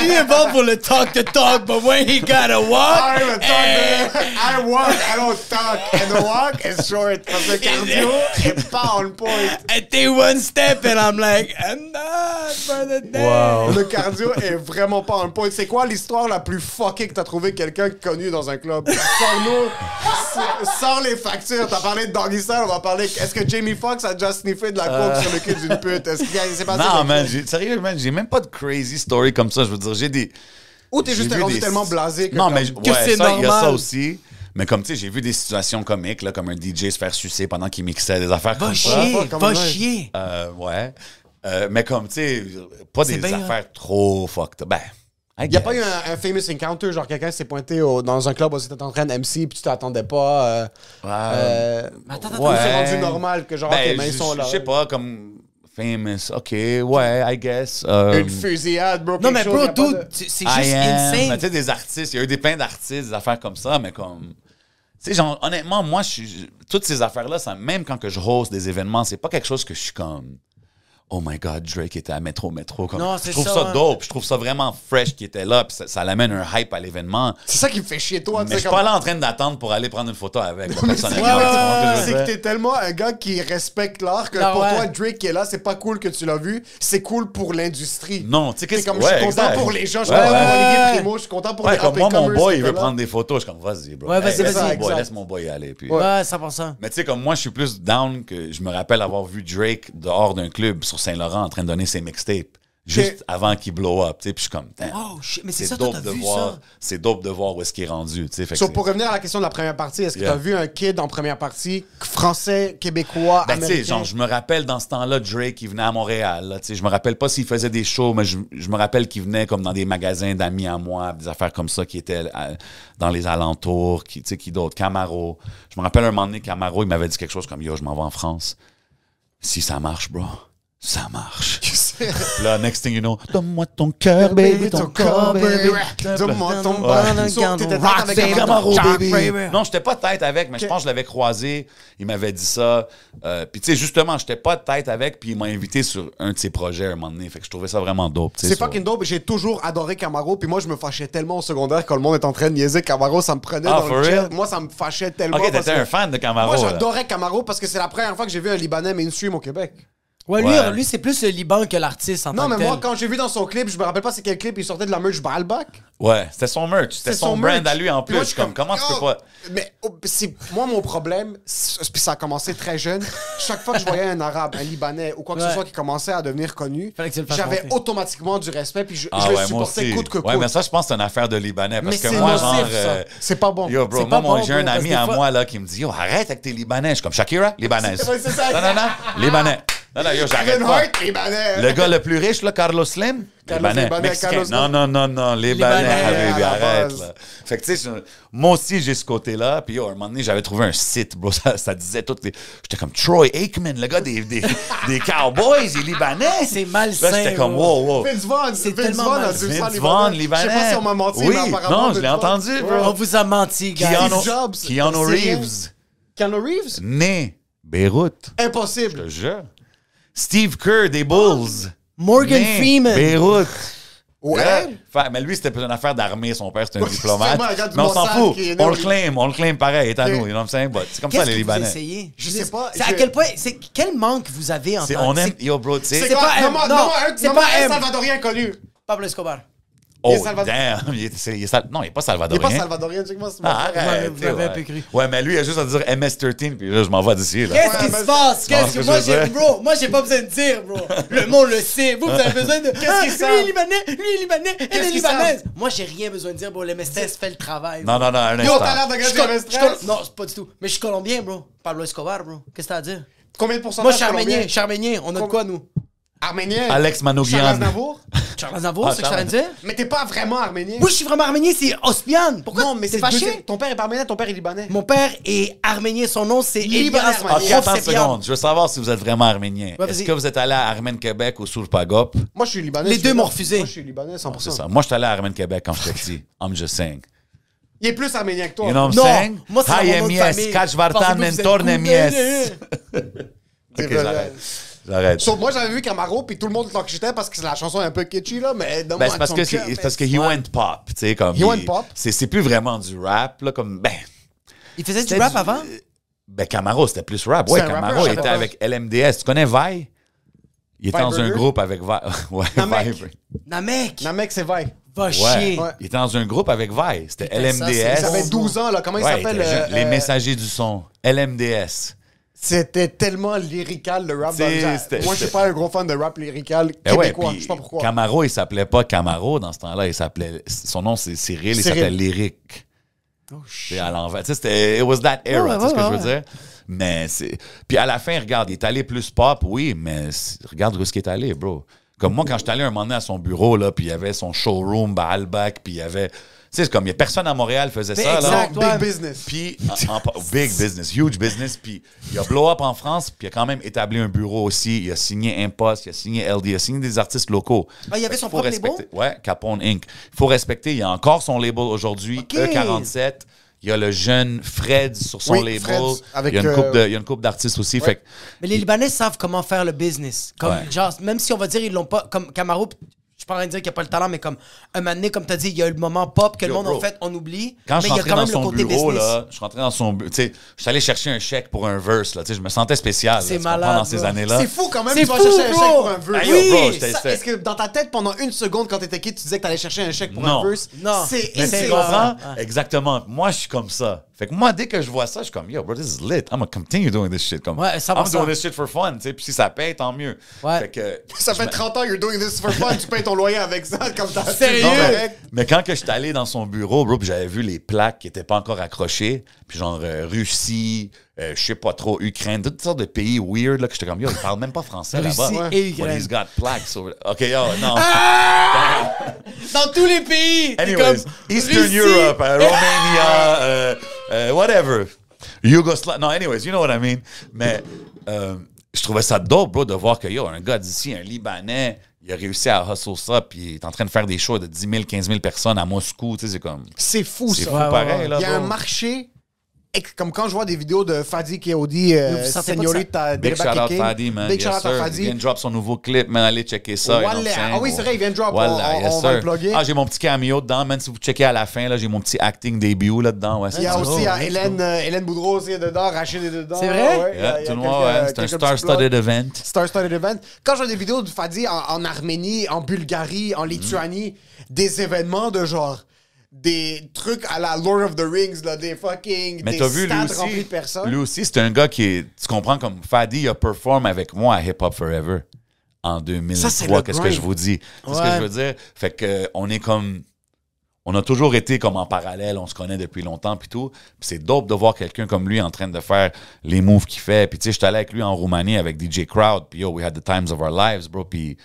Lui est bon pour le talk to talk, but when he gotta walk. I'm a talk, I walk, I don't talk. And the walk is short. Parce que cardio est pas on point. I take one step and I'm like, I'm not for the day. Le cardio est vraiment pas on point. C'est quoi l'histoire la plus fuckée que t'as trouvé quelqu'un connu dans un club? Sors-nous. Sors les factures. T'as parlé de Doggy Style, on va parler. Est-ce que Jamie Foxx a déjà sniffé de la coke sur le cul d'une pute? Est-ce qu'il s'est passé Euh. Non, man, sérieux, man, j'ai même pas de crazy story comme ça. Je veux dire, j'ai des. Ou t'es juste rendu des- tellement blasé que. Non, comme- mais Que ouais, c'est ça, il y a ça normal. aussi. Mais comme tu sais, j'ai vu des situations comiques, là, comme un DJ se faire sucer pendant qu'il mixait des affaires Va comme ça. chier, comment va ouais. chier. Euh, ouais. Euh, mais comme, tu sais, pas des bien, affaires trop fucked up. Ben, Il n'y a pas eu un, un famous encounter, genre quelqu'un s'est pointé au- dans un club où c'était en train de MC puis tu t'attendais pas. Euh, euh, Mais attends, attends, c'est Ouais. rendu normal que genre, Ben, ok, mais ils je- sont là. Je sais pas, comme famous. OK, ouais, I guess. euh, Une fusillade, bro. Non, mais chose, bro, de- c'est c'est juste am. insane. Mais Tu sais, des artistes, il y a eu des plein d'artistes, des affaires comme ça, mais comme. Tu sais, genre, honnêtement, moi, je suis. Toutes ces affaires-là, même quand que je host des événements, c'est pas quelque chose que je suis comme. Oh my God, Drake était à Métro Métro. Comme, Non, je c'est trouve ça, ça, ouais. dope. Je trouve ça vraiment fresh qu'il était là. Puis ça, ça l'amène un hype à l'événement. C'est ça qui me fait chier, toi. Mais je suis comme- pas là en train d'attendre pour aller prendre une photo avec. c'est- personnellement, Ouais, ouais, que C'est t'es tellement un gars qui respecte l'art que Ah pour ouais. toi, Drake qui est là, c'est pas cool que tu l'as vu, c'est cool pour l'industrie. Non, tu sais, C'est qu'est-ce comme que je suis ouais, content exact. pour les gens, je suis Ouais, content pour ouais. Olivier Primo, je suis content pour Ouais, les comme moi, mon boy, il veut prendre des photos. Je suis comme, vas-y, bro. Ouais, vas-y, vas-y. mon boy, Exact. Laisse mon boy aller. Ouais, 100%. Mais tu sais, comme moi, je suis plus down que je me rappelle avoir vu Drake dehors d'un club sur Saint-Laurent en train de donner ses mixtapes. Juste avant qu'il blow up, puis je suis comme, Oh shit, mais c'est ça, dope t'as de vu voir, c'est dope de voir où est-ce qu'il est rendu, fait que pour revenir à la question de la première partie, est-ce que Yeah. tu as vu un kid en première partie, français, québécois, Ben, américain? genre, je me rappelle dans ce temps-là, Drake, il venait à Montréal. là, je me rappelle pas s'il faisait des shows, mais je, je me rappelle qu'il venait comme dans des magasins d'amis à moi, des affaires comme ça qui étaient euh, dans les alentours, qui, qui d'autres, Camaro. Je me rappelle un moment donné, Camaro, il m'avait dit quelque chose comme Yo, je m'en vais en France. Si ça marche, bro, ça marche. Là, next thing you know, donne-moi ton cœur, baby, ton corps, baby. Donne-moi ton bras. Baby. Non, j'étais pas tête avec, mais je pense que je l'avais croisé. Il m'avait dit ça. Euh, puis tu sais, justement, j'étais pas tête avec, puis il m'a invité sur un de ses projets à un moment donné. Fait que je trouvais ça vraiment dope. C'est sur- fucking dope. J'ai toujours adoré Camaro. Puis moi, je me fâchais tellement au secondaire quand le monde est en train de niaiser Camaro. Ça me prenait Ah, dans for le. Moi, ça me fâchait tellement. Ok, t'étais un fan de Camaro. Moi, j'adorais Camaro parce que c'est la première fois que j'ai vu un Libanais mainstream au Québec. Ouais, lui, Ouais. lui c'est plus le Liban que l'artiste en Non, tant mais que moi, tel. quand j'ai vu dans son clip, je me rappelle pas c'est quel clip, il sortait de la merch Balbac. Ouais, c'était son merch. C'était C'est son, brand merch. à lui en Puis plus. moi, je suis comme, comment tu peux oh, pas? Mais oh, c'est moi mon problème, c'est- puis ça a commencé très jeune. Chaque fois que je voyais un arabe, un libanais ou quoi que ce soit qui commençait à devenir connu, Fallait que tu le fasses j'avais monter. automatiquement du respect puis je, Ah je le ouais, moi supportais aussi. coûte que coûte. Ouais, mais ça, je pense que c'est une affaire de Libanais. Parce Mais que c'est moi, nocif, genre. ça. euh, C'est pas bon. Yo, bro, C'est moi, pas moi, bon, j'ai bro, un parce ami que à des fois- moi là, qui me dit Yo, arrête avec tes Libanais. Je suis comme Shakira, Libanaise. C'est- ouais, c'est ça. Non, non, non, Libanais. Non, non, yo, j'arrête pas. Hart, libanais. Le gars le plus riche, là, Carlos Slim? Carlos Libanais, Libanais, Mexicain. Carlos non, Slim. non, non, non, Libanais, Libanais, arrête. Là. Fait que, tu sais, je- moi aussi, j'ai ce côté-là. Puis, yo, à un moment donné, j'avais trouvé un site, bro. Ça, ça disait toutes les. J'étais comme Troy Aikman, le gars des, des, des Cowboys, il est Libanais. C'est malsain, Là, j'étais comme, wow, wow. Vince Vaughn, C'est Vince tellement Vaughn mal. Vince Vaughn, libanais. Je sais pas si on m'a menti, Oui, mais apparemment. non, je l'ai entendu, bro. On vous a menti, gars. Keanu, Jobs. Reeves, Keanu Reeves? né Beyrouth. Je Impossible. te jure. Steve Kerr des Bulls. Morgan né Freeman. Beyrouth. Ouais. Mais lui, c'était plus une affaire d'armée. Son père, c'était un Ouais, diplomate. Mais on s'en fout. On le claim. On le claim pareil. Il est à nous. You know C'est comme ça, Qu'est-ce les que vous Libanais. essayez? Je sais pas, C'est à quel point... c'est Quel manque vous avez en C'est- tant On que... aime. c'est- Yo, bro, tu sais. C'est pas pas un M. Salvadorien connu. Pablo Escobar. Oh, Il est Salvador- damn. Il est, il est sal- Non, il est pas Il est pas salvadorien. salvadorien, check-moi ce Ah, ouais. un peu cru. Ouais, mais lui, il a juste à dire MS-13, puis là, je m'en vais d'ici. Qu'est-ce Ouais, qui se passe? Qu'est-ce ce que moi j'ai bro? Moi j'ai pas besoin de dire, bro. Le monde le sait. Vous, vous avez besoin de. Qu'est-ce Ah, qu'ils lui est libanais, lui est libanais, elle est libanaise. Moi j'ai rien besoin de dire, bro. Le MSTS fait le travail. Non, non, non, un Yo, instant. t'as l'air MS-13. Non, pas du tout. Mais je suis colombien, bro. Pablo Escobar, bro. Qu'est-ce que t'as à dire? Combien de pourcentage Moi je suis arménien. Je suis arménien. On a de quoi, nous? Arménien. Alex Charles Manoukian. Aznavour? Charles Aznavour, Ah, c'est ce que je suis en train de dire? Mais t'es pas vraiment arménien. Moi je suis vraiment arménien, c'est Ospian. Pourquoi? Non, mais c'est fâché? Ton père est pas arménien, ton père est libanais. Mon père est arménien. Son nom c'est Libanais Elias. Ok, attends une seconde. Je veux savoir si vous êtes vraiment arménien. Ouais, Est-ce que vous êtes allé à Armène Québec ou Soulpagop? Moi, je suis libanais. Les deux m'ont refusé. Moi, je suis libanais, 100%. C'est ça. Moi, je suis allé à Armène Québec quand j'étais petit. I'm just saying. Il est plus arménien que toi. You know what I'm Non, saying? moi c'est Hayemies, famille. Kachvartan, cool? C'est Ok, j'arrête. Sauf moi, j'avais vu Camaro, puis tout le monde l'enquêtait parce que la chanson est un peu kitschy, là, mais Ben, c'est parce que c'est parce que he went pop, tu sais comme He il- went pop? C'est c'est plus vraiment du rap là comme ben Il faisait du rap avant? Ben Camaro c'était plus rap. Ouais, Camaro je était avec LMDS. Tu connais Vi? Il était Vi dans un Burger? groupe avec Vi. Ouais, Namek. Vi. Namek! Namek, c'est vrai. Va Ouais. chier! Ouais. Il était dans un groupe avec Vi. C'était ça, c'est- Il LMDS. avait 12 ans, là. Comment il s'appelle euh, Les euh, messagers du son. LMDS. C'était tellement lyrical, le rap. Dans Moi, je suis pas un gros fan de rap lyrical Eh ouais, québécois. je sais pas pourquoi. Camaro, il s'appelait pas Camaro dans ce temps-là. Il s'appelait. Son nom, c'est Cyril. Il s'appelait Lyric. C'est à l'envers. Tu sais, c'était. It was that era, Ouais, tu sais ce que ouais, je veux dire? Mais c'est. Puis à la fin, regarde, il est allé plus pop, oui, mais regarde où est-ce qu'il est allé, bro. Comme moi, quand je suis allé un moment donné à son bureau, là, puis il y avait son showroom, à Albac, puis il y avait. Tu sais, c'est comme, il y a personne à Montréal qui faisait ça, là. exact. Big Ouais. business. Puis, en- en- big business, huge business. Puis, il a blow up en France, puis il a quand même établi un bureau aussi. Il a signé Impost, il a signé LD, il a signé des artistes locaux. Ah, il y avait son propre respecter- label? Ouais, Capone Inc. Il faut respecter. Il y a encore son label aujourd'hui, Ok. E47. Il y a le jeune Fred sur son Oui, label. Fred, avec, il y a une euh, couple de- il y a une couple d'artistes aussi. Fait que- Mais les Libanais savent comment faire le business. Comme, Ouais. genre, même si on va dire ils l'ont pas. Comme Camaro, suis pas en train de dire qu'il n'y a pas le talent, mais comme un moment donné, comme tu as dit, il y a le moment pop que le monde, bro. en fait, on oublie. Quand mais je il suis y a rentré dans son bureau, là, je suis rentré dans son bureau. Tu sais, je suis allé chercher un chèque pour un verse, là. Tu sais, je me sentais spécial. C'est malade, Dans ces années-là. C'est fou quand même, C'est tu vas fou, chercher un chèque pour un verse. Oui, Est-ce que dans ta tête, pendant une seconde, quand t'étais kid, tu disais que t'allais chercher un chèque pour Non. un verse? Non. C'est? Ouais. Exactement. Moi, je suis comme ça. Fait que moi, dès que je vois ça, je suis comme, yo, bro, this is lit. I'm gonna continue doing this shit. Comme, Ouais, 100%. I'm doing this shit for fun. tu sais. Puis si ça paye, tant mieux. Ouais. Fait que, Ça fait 30 ans, you're doing this for fun, tu payes ton loyer avec ça, comme t'as Sérieux? c'est Non, mais, quand que j'étais allé dans son bureau, bro, puis j'avais vu les plaques qui étaient pas encore accrochées, puis genre euh, Russie, euh, je sais pas trop, Ukraine, toutes sortes de pays weird, là, que j'étais comme, yo, ils parlent même pas français Russie là-bas. et But Ukraine. he's got plaques over OK, yo, non. Dans tous les pays! Anyways, comme, Eastern Russie. Europe, uh, Romania, uh, uh, whatever. Yugoslavie. No, anyways, you know what I mean. Mais euh, je trouvais ça dope, bro, de voir que, yo, un gars d'ici, un Libanais, il a réussi à hustle ça, puis il est en train de faire des shows de 10 000, 15 000 personnes à Moscou, tu sais, c'est comme... C'est fou, C'est ça. fou ouais, pareil, ouais. là, Il y a un marché, comme quand je vois des vidéos de Fadi euh, vous sentez pas Señorita Big shout out. Fadi, man. Big yes, shout out sir. à Il Fadi. vient de drop son nouveau clip, man. Allez checker ça. you know? Ah oui, c'est vrai, il vient de drop. Wallah, On- yes, on va sir. le plugger. Ah, j'ai mon petit cameo dedans, man. Si vous checkez à la fin, là, j'ai mon petit acting début là-dedans. Ouais, Il y a aussi ça. il y a Oh, let's Hélène, euh, Hélène Boudreau aussi est dedans, Rachid est dedans. C'est vrai? Ouais, Yeah, tout le monde, ouais. C'est un star-studded event. Star-studded event. Quand je vois des vidéos de Fadi en, en Arménie, en Bulgarie, en Lituanie, des événements de genre des trucs à la Lord of the Rings, là, des fucking Mais des t'as vu, remplis aussi, de personnes. lui aussi, c'est un gars qui est, tu comprends, comme Fadi, il a perform avec moi à Hip Hop Forever en Ça, c'est 2003. le Qu'est-ce que je vous dis? C'est ce que je veux dire? Fait que, euh, on est comme, on a toujours été comme en parallèle, on se connaît depuis longtemps puis tout. Puis c'est dope de voir quelqu'un comme lui en train de faire les moves qu'il fait. Puis tu sais, j'étais allé avec lui en Roumanie avec DJ Crowd, puis yo, we had the times of our lives, bro. Puis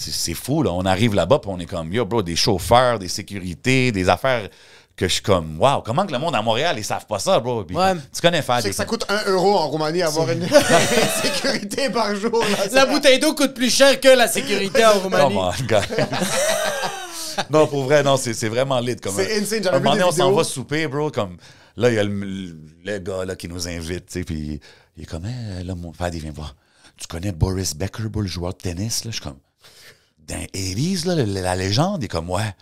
c'est c'est fou, là. On arrive là-bas, puis on est comme, yo, bro, des chauffeurs, des sécurités, des affaires que je suis comme, waouh, comment que le monde à Montréal, ils savent pas ça, bro? Puis Ouais. Tu connais Fadi. C'est que ça coûte 1 euro en Roumanie avoir une sécurité par jour. là, La bouteille d'eau coûte plus cher que la sécurité en Roumanie. On, gars. non, pour vrai, non, c'est c'est vraiment lit. Comme C'est un- insane, j'avais Un vu moment des donné, on s'en va souper, bro. Comme, là, il y a le, le gars là, qui nous invite, tu sais, puis il est comme, Eh, là, mon père, il vient voir. Tu connais Boris Becker, bro, le joueur de tennis, là? Je suis comme, dans 80s, là, la, légende, il est comme, ouais.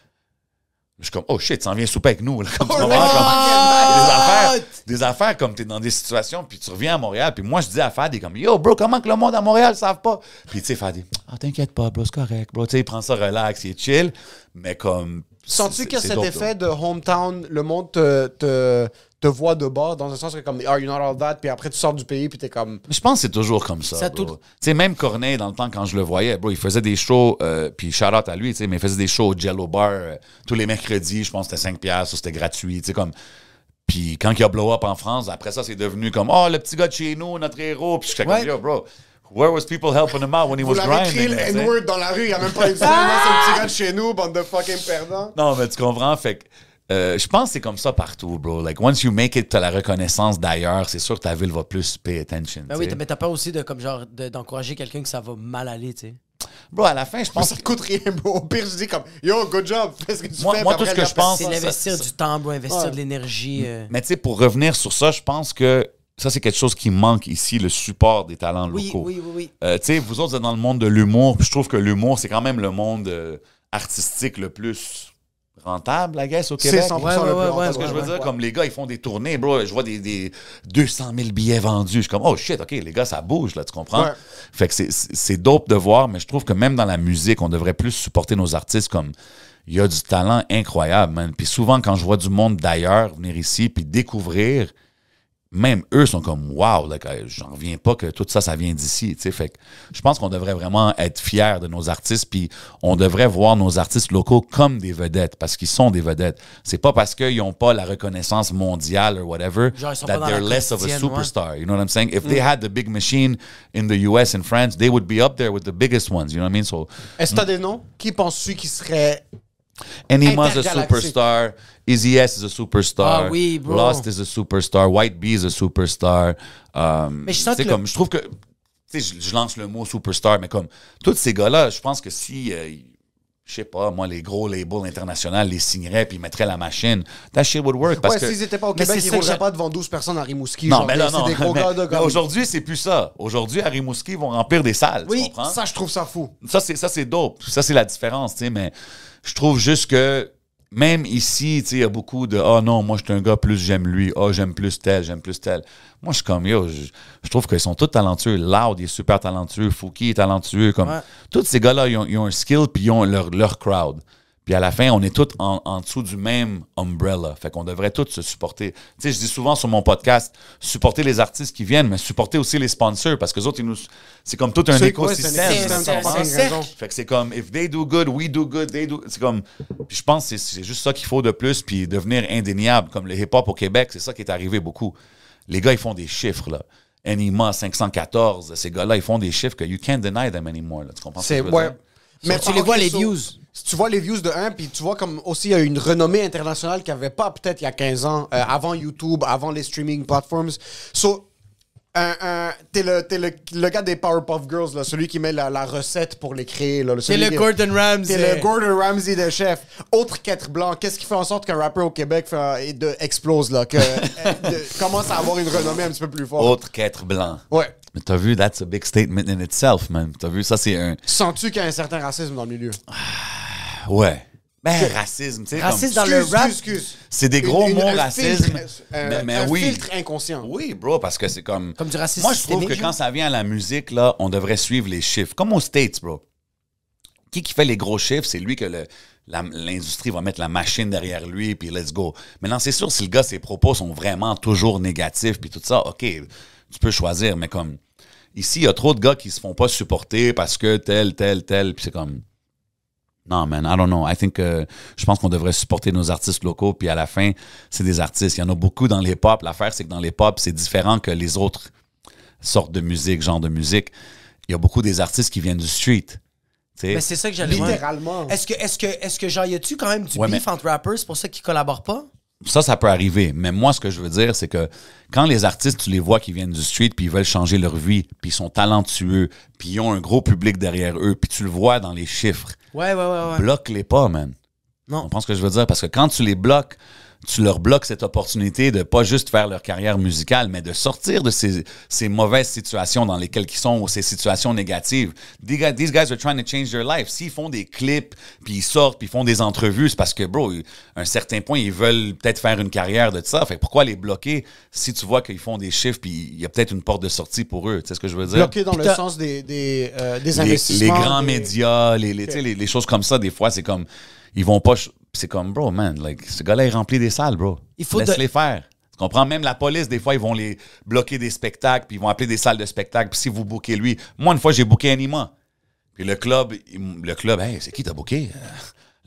Je suis comme, oh shit, tu s'en viens souper avec nous. Là, comme, des affaires, des affaires comme t'es dans des situations, puis tu reviens à Montréal, puis moi je dis à Fadi comme Yo, bro, comment que le monde à Montréal ne savent pas? Puis tu sais, Fadi, ah, t'inquiète pas, bro, c'est correct, bro. Tu sais, il prend ça relax, il est chill, mais comme. Sens-tu que cet effet de hometown, le monde te, te, te voit de bas, dans un sens que comme, are you not all that, puis après tu sors du pays, puis t'es comme. Je pense que c'est toujours comme ça. Ça bro. tout- Tu sais, même Corneille, dans le temps, quand je le voyais, bro, il faisait des shows, euh, puis shout out à lui, tu sais, mais il faisait des shows au Jello Bar euh, tous les mercredis, je pense que c'était 5 piastres, ou c'était gratuit, tu sais, comme. Puis quand il a blow up en France, après ça, c'est devenu comme, oh, le petit gars de chez nous, notre héros. Puis j'étais Ouais. comme, yo, bro, where was people helping him out when he Vous was grinding? le sais? N-word dans la rue, il y a même pas cinéma, c'est un petit gars de chez nous, bande de fucking perdants. Non, mais tu comprends, fait que. Euh, je pense que c'est comme ça partout, bro. Like, once you make it, t'as la reconnaissance d'ailleurs, c'est sûr que ta ville va plus pay attention. Ben tu oui, mais t'as peur aussi de, comme genre, de- d'encourager quelqu'un que ça va mal aller, tu sais. Bro, à la fin, je pense Ça te coûte rien, bro. Au pire, je dis comme, yo, good job, fais ce que tu Moi- fais. moi, puis tout ce après, que je pense, C'est ça, l'investir ça- du temps, bro, investir Ouais. de l'énergie. euh. Mais tu sais, pour revenir sur ça, je pense que ça, c'est quelque chose qui manque ici, le support des talents Oui, locaux. oui, oui, oui. Euh, tu sais, vous autres, vous êtes dans le monde de l'humour, puis je trouve que l'humour, c'est quand même le monde euh, artistique le plus rentable, I guess, au C'est Québec. 100% Ouais, le ouais, plus ouais, rentable. ouais, Ce que je veux ouais, dire, ouais. comme les gars, ils font des tournées, bro. Je vois des, des 200 000 billets vendus. Je suis comme, oh shit, OK, les gars, ça bouge, là, tu comprends? Ouais. Fait que c'est- c'est c'est dope de voir, mais je trouve que même dans la musique, on devrait plus supporter nos artistes comme il y a du talent incroyable, man. Puis souvent, quand je vois du monde d'ailleurs venir ici puis découvrir, même eux sont comme wow, like, euh, j'en reviens pas que tout ça, ça vient d'ici. tu sais. Fait que je pense qu'on devrait vraiment être fiers de nos artistes, puis on devrait voir nos artistes locaux comme des vedettes, parce qu'ils sont des vedettes. C'est pas parce qu'ils n'ont pas la reconnaissance mondiale or whatever Genre, that they're less of a ouais. superstar. You know what I'm saying? If they had the big machine in the US and France, they would be up there with the biggest ones. You know what I mean? So Est-ce que t'as des noms? Qui penses-tu qui serait. Enigma's a superstar. Easy S is a superstar. Ah oui, bro. Lost is a superstar. White Bee is a superstar. Um, Mais je sens que le- comme, je trouve que, tu sais, je, je lance le mot superstar, mais comme, tous ces gars-là, je pense que si, euh, je sais pas, moi, les gros labels internationaux les signeraient puis ils mettraient la machine, that shit would work. Parce ouais, s'ils étaient pas au Québec, ils rouleraient pas devant 12 personnes à Rimouski. non, genre, mais là, c'est non. des gros mais- gars de mais Aujourd'hui, c'est plus ça. Aujourd'hui, à Rimouski, ils vont remplir des salles. tu Oui, comprends? ça, je trouve ça fou. Ça, c'est, ça, c'est dope. Ça, c'est la différence, tu sais, mais je trouve juste que même ici, il y a beaucoup de Ah non, moi, je suis un gars plus j'aime lui. Ah, j'aime plus tel, j'aime plus tel. Moi, je suis comme Yo, je, je trouve qu'ils sont tous talentueux. Loud, il est super talentueux. Fouki est talentueux. Comme, Ouais. Tous ces gars-là, ils ont, ils ont un skill puis ils ont leur, leur crowd. Puis à la fin, on est tous en, en dessous du même umbrella. Fait qu'on devrait tous se supporter. Tu sais, je dis souvent sur mon podcast, supporter les artistes qui viennent, mais supporter aussi les sponsors parce que les autres, ils nous, c'est comme tout un écosystème. Fait que c'est comme, if they do good, we do good, they do. C'est comme. Puis je pense que c'est- c'est juste ça qu'il faut de plus, puis devenir indéniable. Comme le hip-hop au Québec, c'est ça qui est arrivé beaucoup. Les gars, ils font des chiffres, là. Anima 514, ces gars-là, ils font des chiffres que you can't deny them anymore. Là. Tu comprends ce que C'est je veux ouais. dire? Mais tu les vois, les views. Si tu vois les views de un, puis tu vois comme aussi il y a une renommée internationale qu'il n'y avait pas peut-être il y a 15 ans, euh, avant YouTube, avant les streaming platforms. So, un, un- t'es le, t'es le, le gars des Powerpuff Girls, là, celui qui met la, la recette pour les créer. Celui le qui- Gordon Ramsay. T'es le Gordon Ramsay de chef. Autre qu'être blanc, qu'est-ce qui fait en sorte qu'un rappeur au Québec fait, de, explose, là, que, euh, de- commence à avoir une renommée un petit peu plus forte? Autre qu'être blanc. Ouais. Mais t'as vu, that's a big statement in itself, man. T'as vu, ça, c'est un. Sens-tu qu'il y a un certain racisme dans le milieu? Ouais. Ben, racisme, tu sais. Racisme comme- dans le rap. excuse. C'est des gros Une- une- mots un racisme. filtre, euh, mais mais un oui. filtre inconscient. Oui, bro, parce que c'est comme. Comme du racisme Moi, je trouve que quand ça vient à la musique, là, on devrait suivre les chiffres. Comme aux States, bro. Qui qui fait les gros chiffres, c'est lui que le- l'industrie va mettre la machine derrière lui, puis let's go. Maintenant, c'est sûr, si le gars, ses propos sont vraiment toujours négatifs, puis tout ça, OK, tu peux choisir, mais comme. Ici, il y a trop de gars qui se font pas supporter parce que tel, tel, tel, puis c'est comme. Non, man, I don't know. I think je pense qu'on devrait supporter nos artistes locaux, puis à la fin, c'est des artistes. Il y en a beaucoup dans les pop. L'affaire, c'est que dans les pop, c'est différent que les autres sortes de musique, genre de musique. Il y a beaucoup des artistes qui viennent du street. Mais c'est ça que j'allais voir. Littéralement. Est-ce que, est-ce que, est-ce que genre, y a-tu quand même du Ouais, beef mais- entre rappers, c'est pour ça qu'ils collaborent pas? Ça, ça peut arriver. Mais moi, ce que je veux dire, c'est que quand les artistes, tu les vois qui viennent du street, puis ils veulent changer leur vie, puis ils sont talentueux, puis ils ont un gros public derrière eux, puis tu le vois dans les chiffres, Ouais, ouais, ouais, ouais. bloque-les pas, man. Non. On ce que je veux dire? Parce que quand tu les bloques, tu leur bloques cette opportunité de pas juste faire leur carrière musicale, mais de sortir de ces, ces mauvaises situations dans lesquelles ils sont ou ces situations négatives. These guys, these guys are trying to change their life. S'ils font des clips, puis ils sortent, puis ils font des entrevues, c'est parce que, bro, à un certain point, ils veulent peut-être faire une carrière de ça. Fait que pourquoi les bloquer si tu vois qu'ils font des chiffres, puis il y a peut-être une porte de sortie pour eux? Tu sais ce que je veux dire? Bloqué dans le sens des, des, euh, des les, investissements. les grands des- médias, les, les, tu sais, les, les choses comme ça, des fois, c'est comme, ils vont pas, c'est comme, bro, man, like, ce gars-là, il remplit des salles, bro. Il faut Laisse de- les faire. Tu comprends? Même la police, des fois, ils vont les bloquer des spectacles, puis ils vont appeler des salles de spectacle, puis si vous booquez lui. Moi, une fois, j'ai booké Anima. Puis le club, il- le club, hey, c'est qui t'as booké? Euh,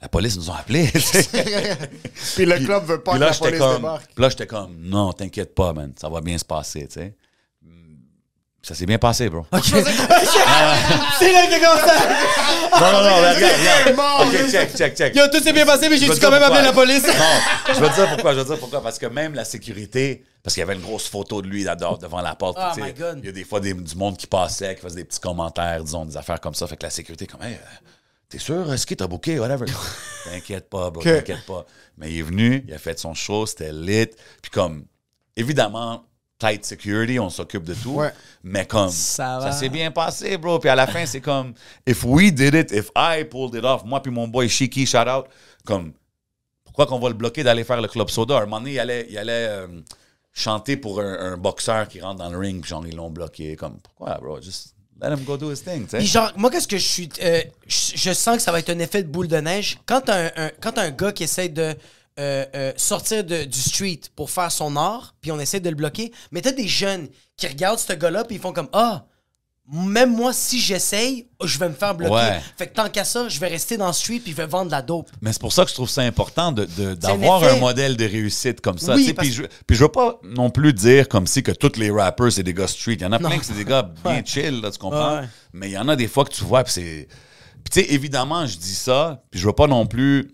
La police nous a appelés. Puis le club veut pas Puis que là, la police comme, débarque. puis là, j'étais comme, non, t'inquiète pas, man, ça va bien se passer, tu sais. Ça s'est bien passé, bro. C'est là que comme ça! Non, non, non, regarde, regarde. mort, Ok, check, check, check. Yo, tout s'est bien passé, mais Je j'ai dû te quand dire même appeler la pourquoi. police. Non, je vais te dire pourquoi, je vais te dire pourquoi. Parce que même la sécurité, parce qu'il y avait une grosse photo de lui là-dedans, devant la porte. Oh my God. Il y a des fois des- du monde qui passait, qui faisait des petits commentaires, disons, des affaires comme ça. Fait que la sécurité, comme, hey, euh, t'es sûr, est-ce qu'il t'a booké, whatever? T'inquiète pas, bro, t'inquiète pas. Mais il est venu, il a fait son show, c'était lit. Puis comme, évidemment, tight security, on s'occupe de tout. Ouais. Mais comme, Ça s'est bien passé, bro. Puis à la fin, c'est comme, if we did it, if I pulled it off, moi puis mon boy Shiki, shout out, comme, pourquoi qu'on va le bloquer d'aller faire le club soda? À un moment donné, il allait, il allait euh, chanter pour un, un boxeur qui rentre dans le ring, puis genre, ils l'ont bloqué. Comme, pourquoi, bro? Just let him go do his thing, tu Puis sais. genre, moi, qu'est-ce que je suis. euh, je, je sens que ça va être un effet de boule de neige. Quand t'as un, un- quand un gars qui essaie de euh, euh, sortir de- du street pour faire son art, puis on essaie de le bloquer. Mais t'as des jeunes qui regardent ce gars-là, puis ils font comme Ah, même moi, si j'essaye, je vais me faire bloquer. Ouais. Fait que tant qu'à ça, je vais rester dans le street, puis je vais vendre de la dope. Mais c'est pour ça que je trouve ça important de- de- un d'avoir modèle de réussite comme ça. Oui, parce- Puis je, puis je veux pas non plus dire comme si que tous les rappers, c'est des gars street. Il y en a Non. plein que c'est des gars bien Ouais. chill, là, tu comprends? Ouais. Mais il y en a des fois que tu vois, puis c'est... Puis tu sais, évidemment, je dis ça, puis je veux pas non plus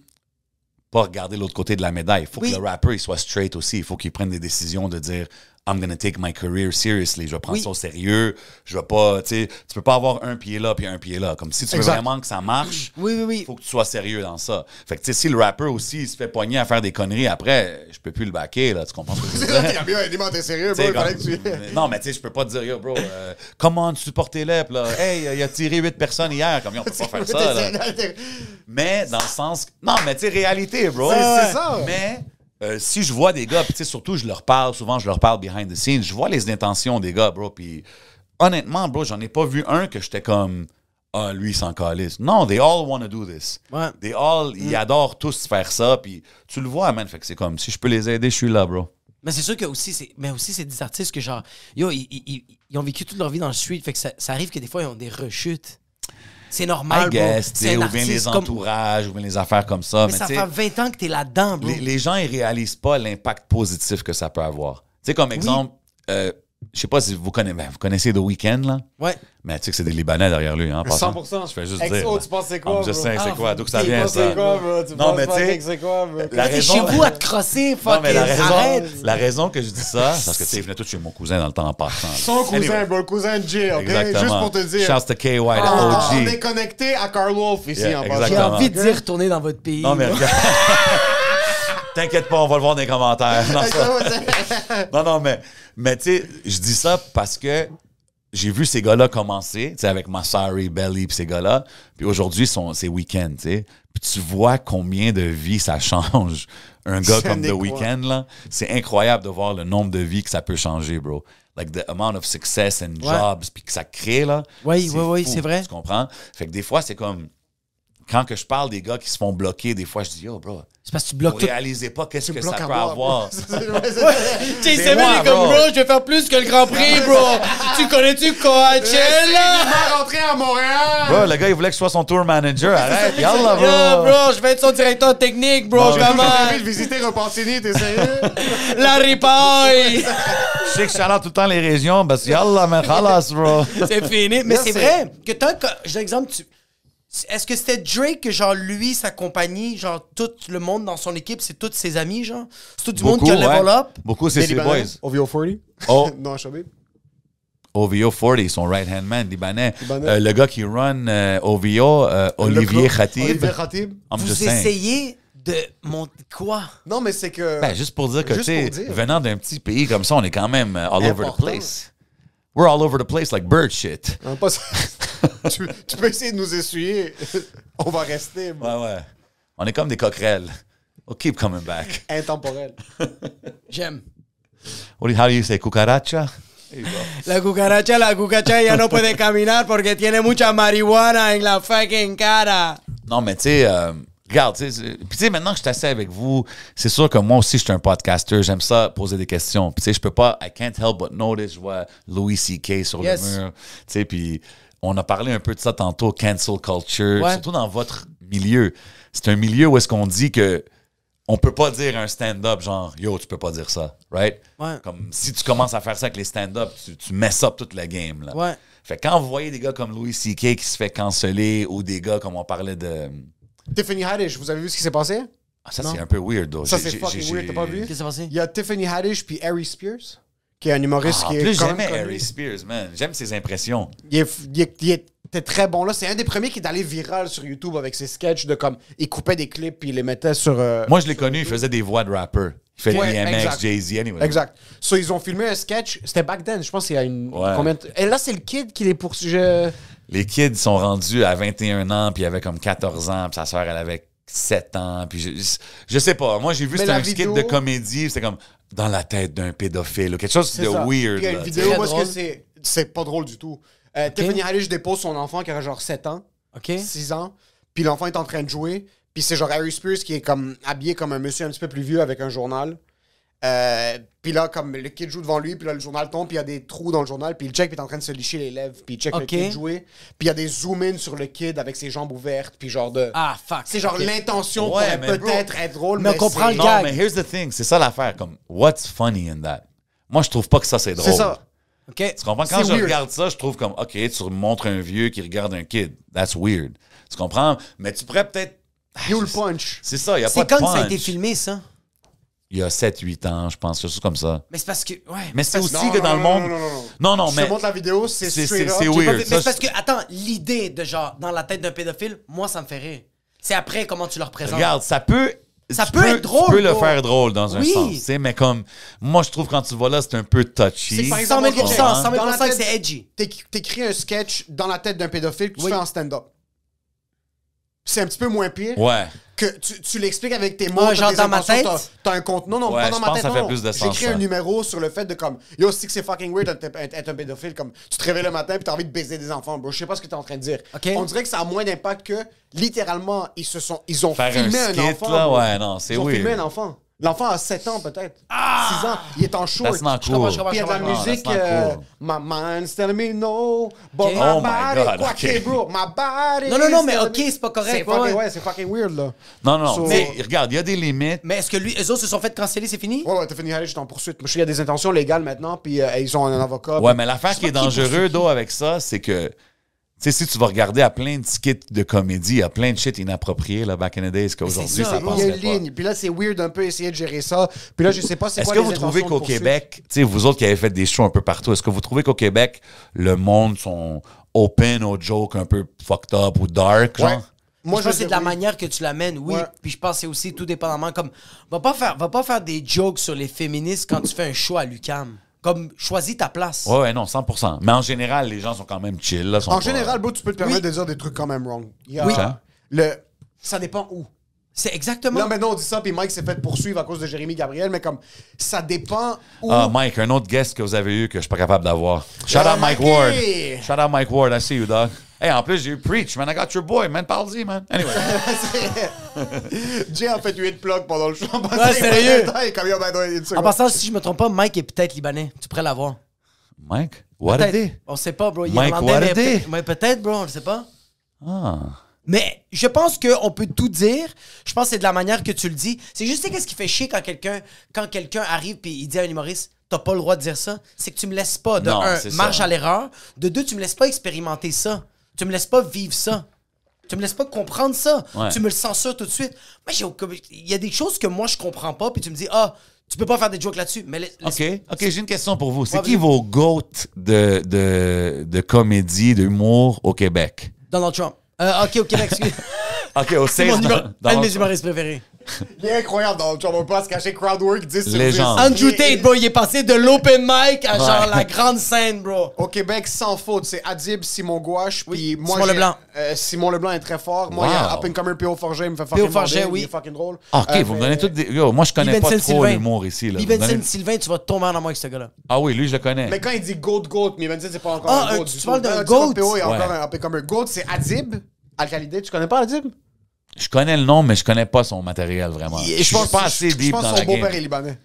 pas regarder l'autre côté de la médaille. Il faut Oui. que le rapper il soit straight aussi. Il faut qu'il prenne des décisions de dire I'm gonna take my career seriously. Je vais prendre Oui. ça au sérieux. Je vais pas, tu sais, tu peux pas avoir un pied là puis un pied là. Comme si tu veux Exact. vraiment que ça marche, Oui, oui, oui. faut que tu sois sérieux dans ça. Fait que tu sais, si le rapper aussi il se fait pogner à faire des conneries après, je peux plus le backer là. Tu comprends ce que je veux dire? Il a bien t'es sérieux, bro. comme- tu. non, mais tu sais, je peux pas te dire, yo, bro, euh, comment tu supportais-les, puis là, hey, il a tiré 8 personnes hier, comme, on peut pas faire ça, là. Mais dans le sens. Non, mais tu sais, réalité, bro. C'est- c'est ça. Mais euh, si je vois des gars, puis tu sais, surtout, je leur parle, souvent, je leur parle behind the scenes, je vois les intentions des gars, bro. Puis honnêtement, bro, j'en ai pas vu un que j'étais comme. Ah, lui, il s'en calisse. Non, they all want to do this. Ouais. They all, ils adorent tous faire ça, puis tu le vois, man. Fait que c'est comme, si je peux les aider, je suis là, bro. Mais c'est sûr que aussi, c'est, mais aussi, c'est des artistes que genre, yo, ils, ils- ils- ils ont vécu toute leur vie dans le street, fait que ça, ça arrive que des fois, ils ont des rechutes. C'est normal, I guess, tu C'est ou bien les artiste comme- entourages, ou bien les affaires comme ça. Mais, Mais, ça tu fait sais, 20 ans que t'es là-dedans, bro. les, les gens, ils réalisent pas l'impact positif que ça peut avoir. Tu sais, comme exemple, euh, je sais pas si vous connaissez, ben, vous connaissez The Weeknd, là? Ouais. Mais tu sais que c'est des Libanais derrière lui, hein, en passant. 100%. Je fais juste XO, dire. tu penses c'est quoi, just bro? saying, c'est Ah, quoi? D'où que ça tu vient, penses ça? C'est quoi, bro? Tu Non, mais tu sais, que c'est quoi, bro? la raison- chez vous à te crosser, Non, fuck mais la raison, arrête. la raison que je dis ça, c'est parce que tu sais, venaient tous chez mon cousin dans le temps en passant. là. Son cousin, Anyway, bro, le cousin de Jay, ok? Exactement. Juste pour te dire. Shouts to KY, the Ah, On est OG. connecté à Carl Wolf ici Yeah, en J'ai passant. exactement. envie de dire retourner dans votre pays. Non, mais regarde. T'inquiète pas, on va le voir dans les commentaires. Non, ça- non, non, mais, mais tu sais, je dis ça parce que j'ai vu ces gars-là commencer, tu sais, avec Massari, Belly, puis ces gars-là. Puis aujourd'hui, c'est Weekend, tu sais. Puis tu vois combien de vies ça change. Un gars comme The. Weeknd, là, c'est incroyable de voir le nombre de vies que ça peut changer, bro. Like the amount of success and Ouais. jobs, puis que ça crée, là. Oui, oui, oui, c'est vrai. Tu comprends? Fait que des fois, c'est comme. Quand que je parle des gars qui se font bloquer, des fois, je dis, yo, bro, C'est parce que tu bloques tout. réalisez pas qu'est-ce que ça bloques peut à boire, avoir. Seven moi, est comme, bro. je vais faire plus que le Grand Prix, bro. tu connais-tu Coachella? Il rentré à Montréal! Bro, le gars, il voulait que je sois son tour manager. Arrête, yallah, bro. Yo, bro, je vais être son directeur technique, bro. Je vais envie de visiter Repentini, t'es sérieux? la ripaille. Je sais que je suis allé tout le temps les régions, parce que yallah, man, khalas, bro. C'est fini. Mais c'est c'est- vrai que tant que. J'ai exemple, tu. Est-ce que c'était Drake que, genre, lui, sa compagnie, genre, tout le monde dans son équipe, c'est tous ses amis, genre? C'est tout du monde qui a level ouais. up? Beaucoup, c'est ses boys. OVO 40? Oh. Non, Chabib. OVO 40, son right-hand man, libanais. Libanais. Euh, le gars qui run euh, OVO, euh, Olivier Khatib. Olivier Khatib. Vous essayez de monter quoi? Non, mais c'est que. Ben, juste pour dire que, tu sais, venant d'un petit pays comme ça, on est quand même euh, all over the place. We're all over the place like bird shit. Hein, pas ça. tu, tu peux essayer de nous essuyer. On va rester. Ouais, ouais. On est comme des coquerelles. We'll keep coming back. intemporel. J'aime. What do you, how do you say, cucaracha? La cucaracha, la cucaracha ya no puede caminar porque tiene mucha marihuana en la fucking cara. Non, mais tu sais, euh, regarde, tu sais, c'est- puis tu sais, maintenant que je suis assis avec vous, c'est sûr que moi aussi, je suis un podcaster. J'aime ça, poser des questions. Puis tu sais, je peux pas, I can't help but notice, je vois Louis C.K. sur Yes. le mur. Tu sais, puis on a parlé un peu de ça tantôt, cancel culture, Ouais. surtout dans votre milieu. C'est un milieu où est-ce qu'on dit que on peut pas dire un stand-up genre yo tu peux pas dire ça right? Ouais. comme si tu commences à faire ça avec les stand-up tu, tu mess up toute la game là Ouais. fait que quand vous voyez des gars comme Louis C.K. qui se fait canceller ou des gars comme on parlait de Tiffany Haddish, vous avez vu ce qui s'est passé? ah, ça c'est un peu weird though. Ça, c'est fucking weird, t'as pas vu? Qu'est-ce qui s'est passé? Il y a Tiffany Haddish puis Harry Spears, qui est un humoriste Ah, qui est. plus j'aimais. Harry Spears man j'aime ses impressions Il, est, il, est- il était très bon là. C'est un des premiers qui est allé viral sur YouTube avec ses sketchs de comme. Il coupait des clips puis il les mettait sur. euh, moi je l'ai connu il faisait des voix de rapper il fait Ouais, DMX exact. Jay-Z anyway Exact. So, ils ont filmé un sketch. C'était back then, je pense qu'il y a une. Ouais. Combien de- Et là, c'est le kid qui les poursuivait. les kids sont rendus à 21 ans puis il avait comme 14 ans puis sa soeur elle avait 7 ans puis je, je, je sais pas moi j'ai vu c'était un skit vidéo- de comédie c'était comme dans la tête d'un pédophile ou quelque chose de ça. weird Puis Il y a là, une vidéo parce que c'est c'est pas drôle du tout. Euh, Tiffany Haddish dépose son enfant qui a genre 7 ans, OK? 6 ans, puis l'enfant est en train de jouer, Puis c'est genre Harry Spears qui est comme habillé comme un monsieur un petit peu plus vieux avec un journal. Euh, puis là, comme le kid joue devant lui, puis là, le journal tombe, puis il y a des trous dans le journal, puis le check puis il est en train de se licher les lèvres, puis il check le Ok. kid jouer, puis il y a des zoom-in sur le kid avec ses jambes ouvertes, puis genre de... Ah, fuck. c'est genre l'intention Ouais, peut-être être drôle, Mais mais, on comprend c'est- le Non, gag. mais here's the thing. C'est ça l'affaire. Comme, what's funny in that? Moi, je trouve pas que ça, c'est drôle. C'est ça. OK. Tu comprends? Quand C'est je weird. regarde ça, je trouve comme, OK, tu montres un vieux qui regarde un kid. That's weird. Tu comprends? Mais tu pourrais peut-être. You le punch. C'est ça, il y a pas C'est de quand que ça a punch. été filmé, ça? Il y a 7-8 ans, je pense, quelque chose comme ça. Mais c'est parce que. Ouais. Mais c'est aussi Non, que non, dans le monde. non, non, non, non. non, non, Je mais. te montre la vidéo, c'est c'est- pas weird. Ça, Mais c'est parce que, attends, l'idée de genre, dans la tête d'un pédophile, moi, ça me fait rire. C'est après comment tu le représentes. Regarde, ça peut. Ça tu peut peux être drôle, Tu peux le faire drôle dans un Oui. sens. tu sais, Mais comme. Moi, je trouve quand tu vas là, c'est un peu touchy. C'est par 100 000 exemple, 100 000 dans la que tête- c'est edgy. T'éc- T'écris un sketch dans la tête d'un pédophile que tu Oui. fais en stand-up. C'est un petit peu moins pire Ouais. Que tu, tu l'expliques avec tes mots. Ah, genre dans ma tête? T'as t'as un compte. Non, non, Ouais, pas dans ma tête. ça fait non. plus de sens, J'écris ça. un numéro sur le fait de comme. Yo, c'est que c'est fucking weird d'être être un pédophile. Comme tu te réveilles le matin puis t'as envie de baiser des enfants, bro. Je sais pas ce que t'es en train de dire. On dirait que ça a moins d'impact que littéralement, ils se sont. Ils ont Faire un filmé un, skit, enfant. là, bro. ouais, non, c'est Ils ont filmé un enfant. L'enfant a 7 ans peut-être. 6 ans. Il est en short. That's Je comprends, je comprends, Puis il y a de la Non, musique. euh. My mind's telling me no, but Ok. my Oh my body, God, quoi ok. que, bro, my body. Non, non, non, is mais ok, c'est pas correct, C'est fucking, ouais. ouais, c'est fucking weird, là. Non, non, So- mais regarde, il y a des limites. Mais est-ce que lui, eux autres se sont fait canceller, c'est fini? Ouais, ouais, t'as fini aller, j'étais en poursuite. Moi, je sais qu'il y a des intentions légales maintenant, puis euh, ils ont un avocat. Ouais, puis- mais l'affaire Je qui est poursuit d'eau, avec ça, c'est que, tu sais, si tu vas regarder à plein de skits de comédie, il y a plein de shit inapproprié, là, back in the days, qu'aujourd'hui, c'est ça, ça y Il y a une ligne, puis là, c'est weird un peu essayer de gérer ça. Puis là, je sais pas c'est Est-ce quoi que les vous trouvez qu'au. Québec, tu sais, vous autres qui avez fait des shows un peu partout, est-ce que vous trouvez qu'au Québec, le monde sont open aux jokes un peu fucked up ou dark, genre? Ouais. Moi, je pense que c'est de la oui. manière que tu l'amènes, oui. Ouais. Puis je pense que c'est aussi tout dépendamment comme. Va pas faire, va pas faire des jokes sur les féministes quand tu fais un show à l'UCAM. Comme choisis ta place. Ouais, ouais, non, 100%. Mais en général, les gens sont quand même chill, là. sont En pas- général, bro, tu peux te permettre Oui. de dire des trucs quand même wrong. Il y a Oui. Le... Ça dépend où. C'est exactement. Là, maintenant, on dit ça, puis Mike s'est fait poursuivre à cause de Jérémy Gabriel, mais comme, ça dépend où. Ah, Mike, un autre guest que vous avez eu que je suis pas capable d'avoir. Shout out Mike! Ward. Shout out Mike Ward, I see you, dog. Hey, en plus, j'ai eu Preach, man. I got your boy, man. Parle-y, man. Anyway. Jay a fait 8 plugs pendant le show. Ouais, sérieux? En passant, si je me trompe pas, Mike est peut-être libanais. Tu pourrais l'avoir. Mike, what a Peut-être. day. On sait pas, bro. Il Mike irlandais, mais peut-être, bro, on le sait pas. Ah. Mais je pense qu'on peut tout dire. Je pense que c'est de la manière que tu le dis. C'est juste, tu sais, qu'est-ce qui fait chier quand quelqu'un quand quelqu'un arrive puis il dit à un humoriste T'as pas le droit de dire ça? C'est que tu me laisses pas, de Non, un, marge ça. à l'erreur. De deux, tu me laisses pas expérimenter ça. Tu me laisses pas vivre ça. Tu me laisses pas comprendre ça. Ouais. Tu me le censures tout de suite. Aucun- il y a des choses que moi je comprends pas, puis tu me dis Ah, tu peux pas faire des jokes là-dessus. Mais laisse- OK, laisse- OK, j'ai une question pour vous. C'est Ouais, qui vos goats de, de, de comédie, d'humour au Québec? Donald Trump. Euh, ok, au Québec, excuse. OK, au C'est mon States, numéro- dans- un de mes humoristes préférés. Il est incroyable dans le job. On peut pas se cacher Crowdwork 10 sur 10. Légende. Andrew Il est- Tate, bro, il est passé de l'open mic à genre Ouais. la grande scène, bro. Au Québec, sans faute, c'est Adib, Simon Gouache, puis moi, Simon j'ai- Leblanc. euh, Simon Leblanc est très fort. Moi, il y a Wow. Up and Comer P.O. Forget, il me fait fucking P.O. Forget, bander, oui. Il est fucking drôle. Ah, OK, Euh, vous me mais- donnez toutes des... Yo, moi, je connais Lee pas Vincent trop Sylvain. l'humour ici. Là. Lee Vous me Vincent donnez- Sylvain, tu vas tomber en amour avec ce gars-là. Ah oui, lui, je le connais. Mais quand il dit GOAT, GOAT, mais Vincent, c'est pas encore Ah, un euh, GOAT. tu du tout. parles d'un tu vois, GOAT? P.O. est encore Ouais. un Up and Comer. GOAT, c'est Adib. Alcalidé, tu connais pas Adib? Je connais le nom, mais je connais pas son matériel, vraiment. Il- je suis pas assez je deep pense dans son la game. beau-père est libanais.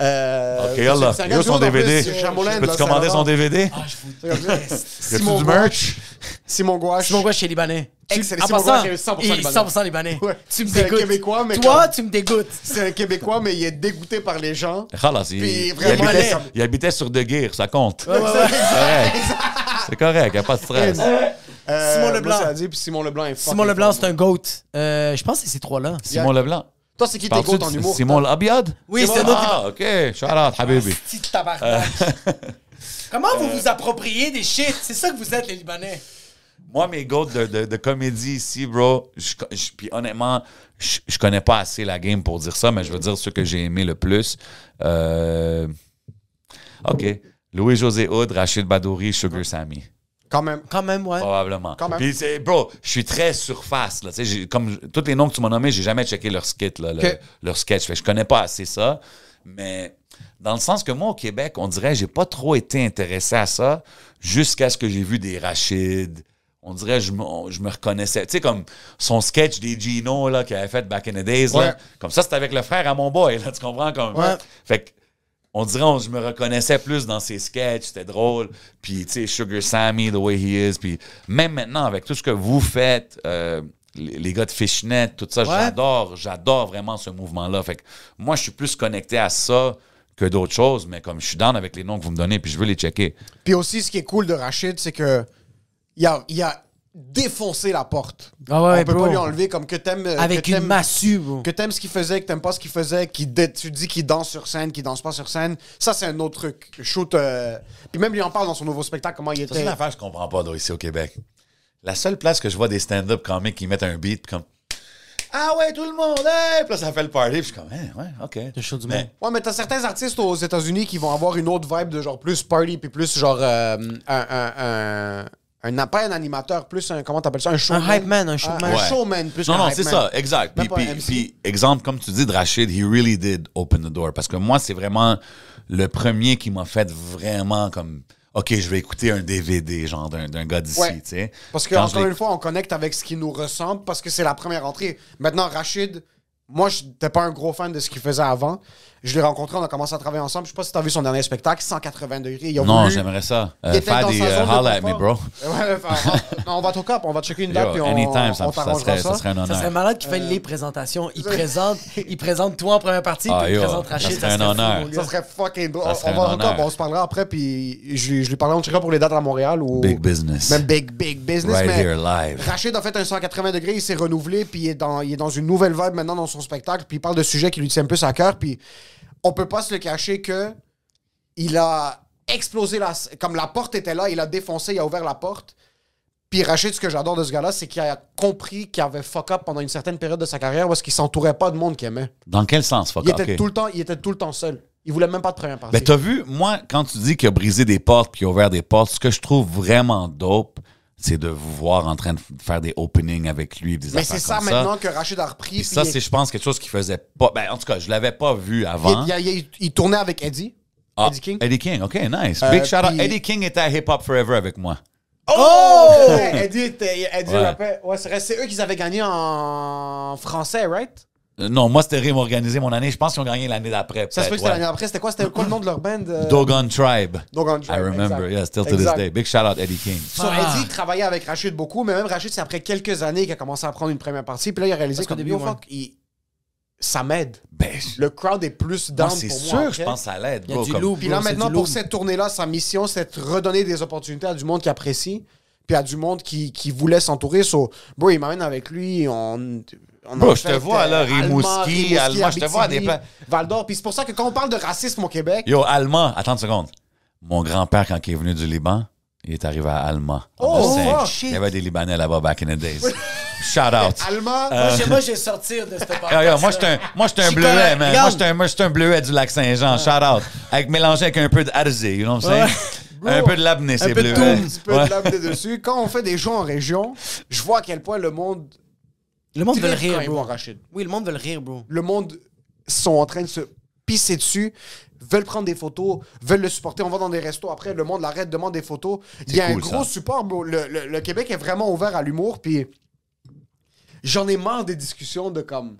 Euh, OK, un Yo, gars son DVD. Peux-tu là, commander son DVD? Ah, je vous Y a-tu Simon du merch? Simon Gouache. Simon Gouache est libanais. Excellent. En Simon passant, Gouache est 100% il est libanais. 100% libanais. Ouais. Tu me C'est un dégoûtes. Québécois, mais Toi, tu me dégoûtes. C'est un Québécois, mais il est dégoûté par les gens. Khalas, il, Puis il vraiment, habitait, il sur De Guire, ça compte. Ouais, ouais, ouais. C'est correct. C'est correct, y a pas de stress. Euh, Simon moi, Leblanc. puis Simon Leblanc est fucking Simon Leblanc, fort. c'est un GOAT. Euh, je pense que c'est ces trois-là. Simon Leblanc. Toi, c'est qui tes goats en humour? Simon L'Abiad? Oui, c'est un autre. Ah, OK. Shout out, Habibi. Petit tabarnak. Comment vous vous appropriez des shit? C'est ça que vous êtes, les Libanais. Moi, mes goats de, de, de comédie ici, bro, je, je- puis honnêtement, je, je connais pas assez la game pour dire ça, mais je veux dire ceux que j'ai aimé le plus. Euh, OK. Louis-José Houd, Rachid Badouri, Sugar Sammy. Quand même. Quand même, ouais. Probablement. Quand même. Puis, c'est- bro, je suis très surface. Là, Tu sais, j'ai- comme tous les noms que tu m'as nommés, j'ai jamais checké leur skit, là, le- Ok. leur sketch. Fait que je connais pas assez ça. Mais dans le sens que moi, au Québec, on dirait j'ai pas trop été intéressé à ça jusqu'à ce que j'ai vu des Rachid on dirait, je me, on- je me reconnaissais. Tu sais, comme son sketch des Gino, là, qu'il avait fait back in the days, là. Ouais. Comme ça, c'était avec le frère à mon boy, là, tu comprends? Comme, Ouais. Fait que, on dirait, on- je me reconnaissais plus dans ses sketchs, c'était drôle. Puis, tu sais, Sugar Sammy, the way he is. Puis, même maintenant, avec tout ce que vous faites, euh, les, les gars de Fishnet, tout ça, j'adore, j'adore vraiment ce mouvement-là. Fait que, moi, je suis plus connecté à ça que d'autres choses, mais comme je suis down avec les noms que vous me donnez, puis je veux les checker. Puis aussi, ce qui est cool de Rachid, c'est que il a, il a défoncé la porte. Ah ouais, On peut bro. pas lui enlever comme que t'aimes. euh, Avec que une massue, bro. Que t'aimes ce qu'il faisait, que t'aimes pas ce qu'il faisait, qu'il dé- tu dis qu'il danse sur scène, qu'il danse pas sur scène. Ça, c'est un autre truc. Shoot. euh, Puis même lui en parle dans son nouveau spectacle, comment il Ça, c'est était. l'affaire que je comprends pas, là, ici au Québec. La seule place que je vois des stand-up comiques qui mettent un beat, comme Ah ouais, tout le monde, hey! Puis là, ça fait le party, puis je suis comme, Hein, ouais, ok. Le show du Mais- monde. Ouais, mais t'as certains artistes aux États-Unis qui vont avoir une autre vibe de genre plus party, puis plus genre euh, un, un, un, un- pas un animateur, plus un, comment t'appelles ça, un showman. hype man, un showman. Un, Ouais. showman, plus Non, non, c'est ça, exact. Puis, un puis- exemple, comme tu dis de Rachid, he really did open the door. Parce que moi, c'est vraiment le premier qui m'a fait vraiment comme, OK, je vais écouter un DVD, genre, d'un d'un gars d'ici, Ouais. tu sais. Parce que, Quand encore une fois, on connecte avec ce qui nous ressemble parce que c'est la première entrée. Maintenant, Rachid, moi, je n'étais pas un gros fan de ce qu'il faisait avant. Je l'ai rencontré, on a commencé à travailler ensemble. Je sais pas si tu as vu son dernier spectacle, 180 degrés. Il a Non, voulu- j'aimerais ça. Il Euh, était faire dans des sa euh, zone de holla at me, confort. bro. Ouais, enfin, non, on va au cap, on va checker une date Yo, puis on, anytime, ça, on ça t'arrangera serait, ça serait un Ça honneur. serait malade qu'il fasse les présentations. Il présente, il présente toi en première partie, Ah, puis il yo, présente ça Rachid. serait un fou, honneur. mon gars. Ça serait fucking drôle. Ça On- serait On va un au cap, honneur. on se parlera après, puis je, lui- je lui parlerai, on checkera pour les dates à Montréal. Ou... Big business. Même big, big business. Right mais here, live. Rachid a fait un 180 degrés, il s'est renouvelé, puis il est, dans, il est dans une nouvelle vibe maintenant dans son spectacle, puis il parle de sujets qui lui tiennent plus à cœur, puis on peut pas se le cacher que il a explosé la... Comme la porte était là, il a défoncé, il a ouvert la porte. Puis Rachid, ce que j'adore de ce gars-là, c'est qu'il a compris qu'il avait fuck up pendant une certaine période de sa carrière parce qu'il s'entourait pas de monde qu'il aimait. Dans quel sens, fuck Il était, tout le temps, il était tout le temps seul. Il voulait même pas de première partie. Ben, t'as vu, moi, quand tu dis qu'il a brisé des portes puis qu'il a ouvert des portes, ce que je trouve vraiment dope, c'est de vous voir en train de faire des openings avec lui, des Mais c'est ça comme maintenant que Rachid a repris. Puis ça, il- c'est, je pense, quelque chose qu'il faisait pas. Ben, en tout cas, je l'avais pas vu avant. il, il- il- tournait avec Eddie. Ah, Eddie King. Eddie King, ok, nice. Euh, Big shout out. puis- Eddie King était à Hip Hop Forever avec moi. Oh! Eddie, était- Eddie Ouais. rappait. Ouais. C'est eux qui avaient gagné en français, right? Euh, non, moi, c'était Rime organisé mon année. Je pense qu'ils ont gagné l'année d'après. Ça se peut que c'était l'année après. C'était quoi? C'était quoi le nom de leur band? euh? Dogon Tribe. Dogon I Tribe, remember, exact. yeah, still to Exact. this day. Big shout out Eddie King. So, Eddie travaillait avec Rachid beaucoup, mais même Rachid, c'est après quelques années qu'il a commencé à prendre une première partie. Puis là, il a réalisé qu'au comme début, fuck, il- ça m'aide. Ben, je- Le crowd est plus down moi, c'est pour sûr, moi. je après. pense à l'aide. Il y a bro, du comme- loup, Puis là, c'est maintenant, pour cette tournée-là, sa mission, c'est de redonner des opportunités à du monde qui apprécie, puis à du monde qui, qui voulait s'entourer. So, bro, il m'amène avec lui. On Bro, a je te vois, là, Rimouski, Allemand, je te vois à des plans. Val d'Or. Puis c'est pour ça que quand on parle de racisme au Québec, Yo, Allemand, attends une seconde. Mon grand-père, quand il est venu du Liban, il est arrivé à Allemand. Oh, Cinq. fuck, Il y avait des Libanais là-bas back in the days. Shout out. allemand, Moi, j'ai- Moi, j'ai sortir de cette yo, moi, j'étais un, un Je suis bleuet, man. Moi, j'étais un, un bleuet du lac Saint-Jean. Shout out. Avec, mélangé avec un peu de Arzé, you know what I'm saying? un peu de labné, c'est bleuet. un petit peu Ouais. de lame dessus. Quand on fait des shows en région, je vois à quel point le monde Le monde veut le rire, bro. Rachid. Oui, le monde veut le rire, bro. le monde sont en train de se pisser dessus, veulent prendre des photos, veulent le supporter. On va dans des restos après, le monde l'arrête, demande des photos. Il y a un gros ça. support. bro. Le, le- le Québec est vraiment ouvert à l'humour, puis j'en ai marre des discussions de comme.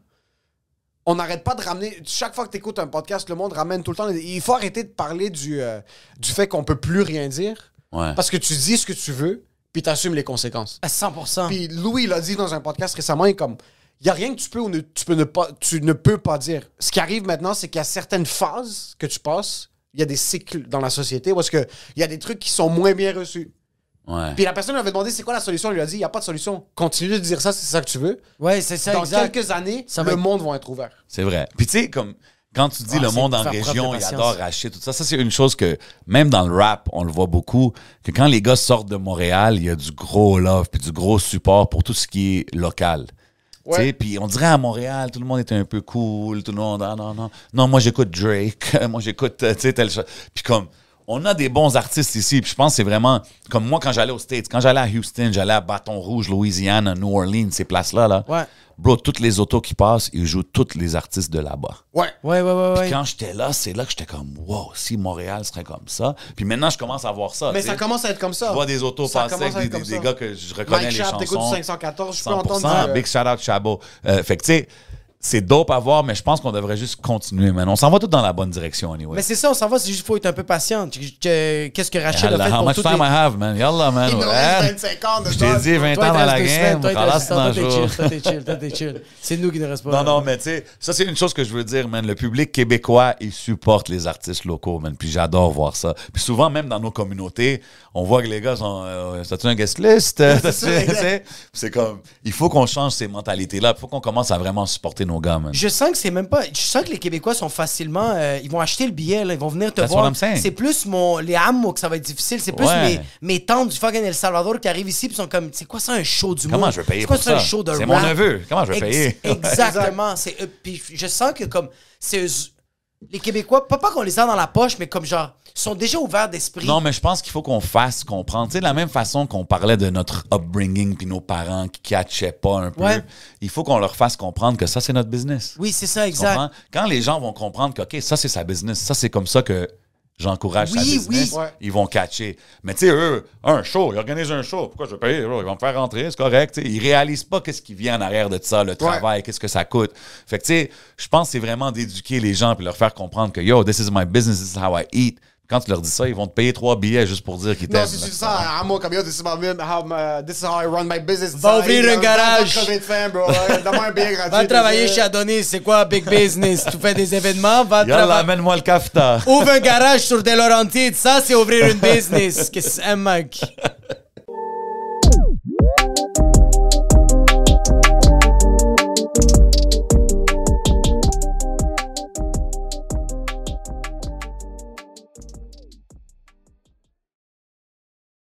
On n'arrête pas de ramener. Chaque fois que tu écoutes un podcast, le monde ramène tout le temps. Il faut arrêter de parler du, euh, du fait qu'on peut plus rien dire. Ouais. Parce que tu dis ce que tu veux, puis tu assumes les conséquences. À 100%. Puis Louis l'a dit dans un podcast récemment, il est comme il y a rien que tu peux ou ne, tu peux ne pas tu ne peux pas dire. Ce qui arrive maintenant, c'est qu'il y a certaines phases que tu passes, il y a des cycles dans la société où est-ce que il y a des trucs qui sont moins bien reçus. Ouais. Puis la personne lui avait demandé c'est quoi la solution, il lui a dit il y a pas de solution. Continue de dire ça, c'est ça que tu veux. Ouais, c'est ça, dans exact. quelques années, Ça le va monde va être ouvert. C'est vrai. Puis tu sais, comme quand tu dis Ah, le monde en région, il adore Rachid, tout ça, ça c'est une chose que même dans le rap, on le voit beaucoup, que quand les gars sortent de Montréal, il y a du gros love puis du gros support pour tout ce qui est local. Tu sais, Puis on dirait à Montréal, tout le monde était un peu cool, tout le monde, ah non, non, non, moi j'écoute Drake, moi j'écoute, euh, tu sais, telle chose. Puis comme, on a des bons artistes ici. Puis je pense que c'est vraiment comme moi quand j'allais aux States, quand j'allais à Houston, j'allais à Baton Rouge, Louisiana, New Orleans, ces places-là. Là. Ouais. Bro, toutes les autos qui passent, ils jouent tous les artistes de là-bas. Ouais. Ouais, ouais, ouais, ouais. Quand j'étais là, c'est là que j'étais comme, wow, si Montréal serait comme ça. Puis maintenant, je commence à voir ça. Mais ça commence à être comme ça. Je vois des autos Ça passer avec des, gars que je reconnais Mike les Sharp, chansons. du 514, je peux 100%, entendre euh, Big shout out Chabot. Euh, fait que tu sais, c'est dope à voir, mais je pense qu'on devrait juste continuer, man. On s'en va tout dans la bonne direction, anyway. Mais c'est ça, on s'en va, c'est juste qu'il faut être un peu patient. Qu'est-ce que Rachel a fait how pour much toutes time les... I have, man? Yalla, man. Il nous Ouais. reste 25 ans de Je t'ai dit 20 Toi, ans dans la game. toi, t'es chill, toi, t'es chill, toi, t'es chill. C'est nous qui ne reste pas. Non, non, mais tu sais, ça, c'est une chose que je veux dire, man. Le public québécois, il supporte les artistes locaux, man. Puis j'adore voir ça. Puis souvent, même dans nos communautés, on voit que les gars sont. Euh, T'as-tu un guest list? C'est comme. Il faut qu'on change ces mentalités-là. Il faut qu'on commence à vraiment supporter nos gars, man. Je sens que c'est même pas. Je sens que les Québécois sont facilement. euh, ils vont acheter le billet, là, ils vont venir te That's voir. what I'm saying. C'est plus mon, les âmes que ça va être difficile. C'est plus Ouais. mes, mes tantes du fucking El Salvador qui arrivent ici puis sont comme. C'est quoi ça, un show du Comment je vais payer C'est quoi pour ça, un show de C'est rap? mon neveu. Comment je vais payer? Exactement. C'est, euh, puis je sens que comme. C'est eux- les Québécois, pas, pas qu'on les a dans la poche, mais comme genre. Sont déjà ouverts d'esprit. Non, mais je pense qu'il faut qu'on fasse comprendre. Tu sais, de la même façon qu'on parlait de notre upbringing puis nos parents qui catchaient pas un peu, Ouais. il faut qu'on leur fasse comprendre que ça, c'est notre business. Oui, c'est ça, exact. comprends? Quand les gens vont comprendre que, OK, ça, c'est sa business, ça, c'est comme ça que j'encourage sa Oui, business, oui. Ils vont catcher. Mais tu sais, eux, un show, ils organisent un show, pourquoi je vais payer? Ils vont me faire rentrer, c'est correct. tu sais. Ils réalisent pas qu'est-ce qui vient en arrière de ça, le travail, qu'est-ce que ça coûte. Fait que tu sais, je pense que c'est vraiment d'éduquer les gens puis leur faire comprendre que, yo, this is my business, this is how I eat. Quand tu leur dis ça, ils vont te payer trois billets juste pour dire qu'ils Non, t'aiment. si là, tu dis tu ça à moi, comme yo, this is, my, how, my- this is how I run my business. Va ouvrir un garage. Va travailler chez Adonis, c'est quoi Big Business? tu fais des événements, va travailler. amène-moi le kafta. Ouvre un garage sur De Laurentides, ça c'est ouvrir une business. Qu'est-ce que c'est, mec?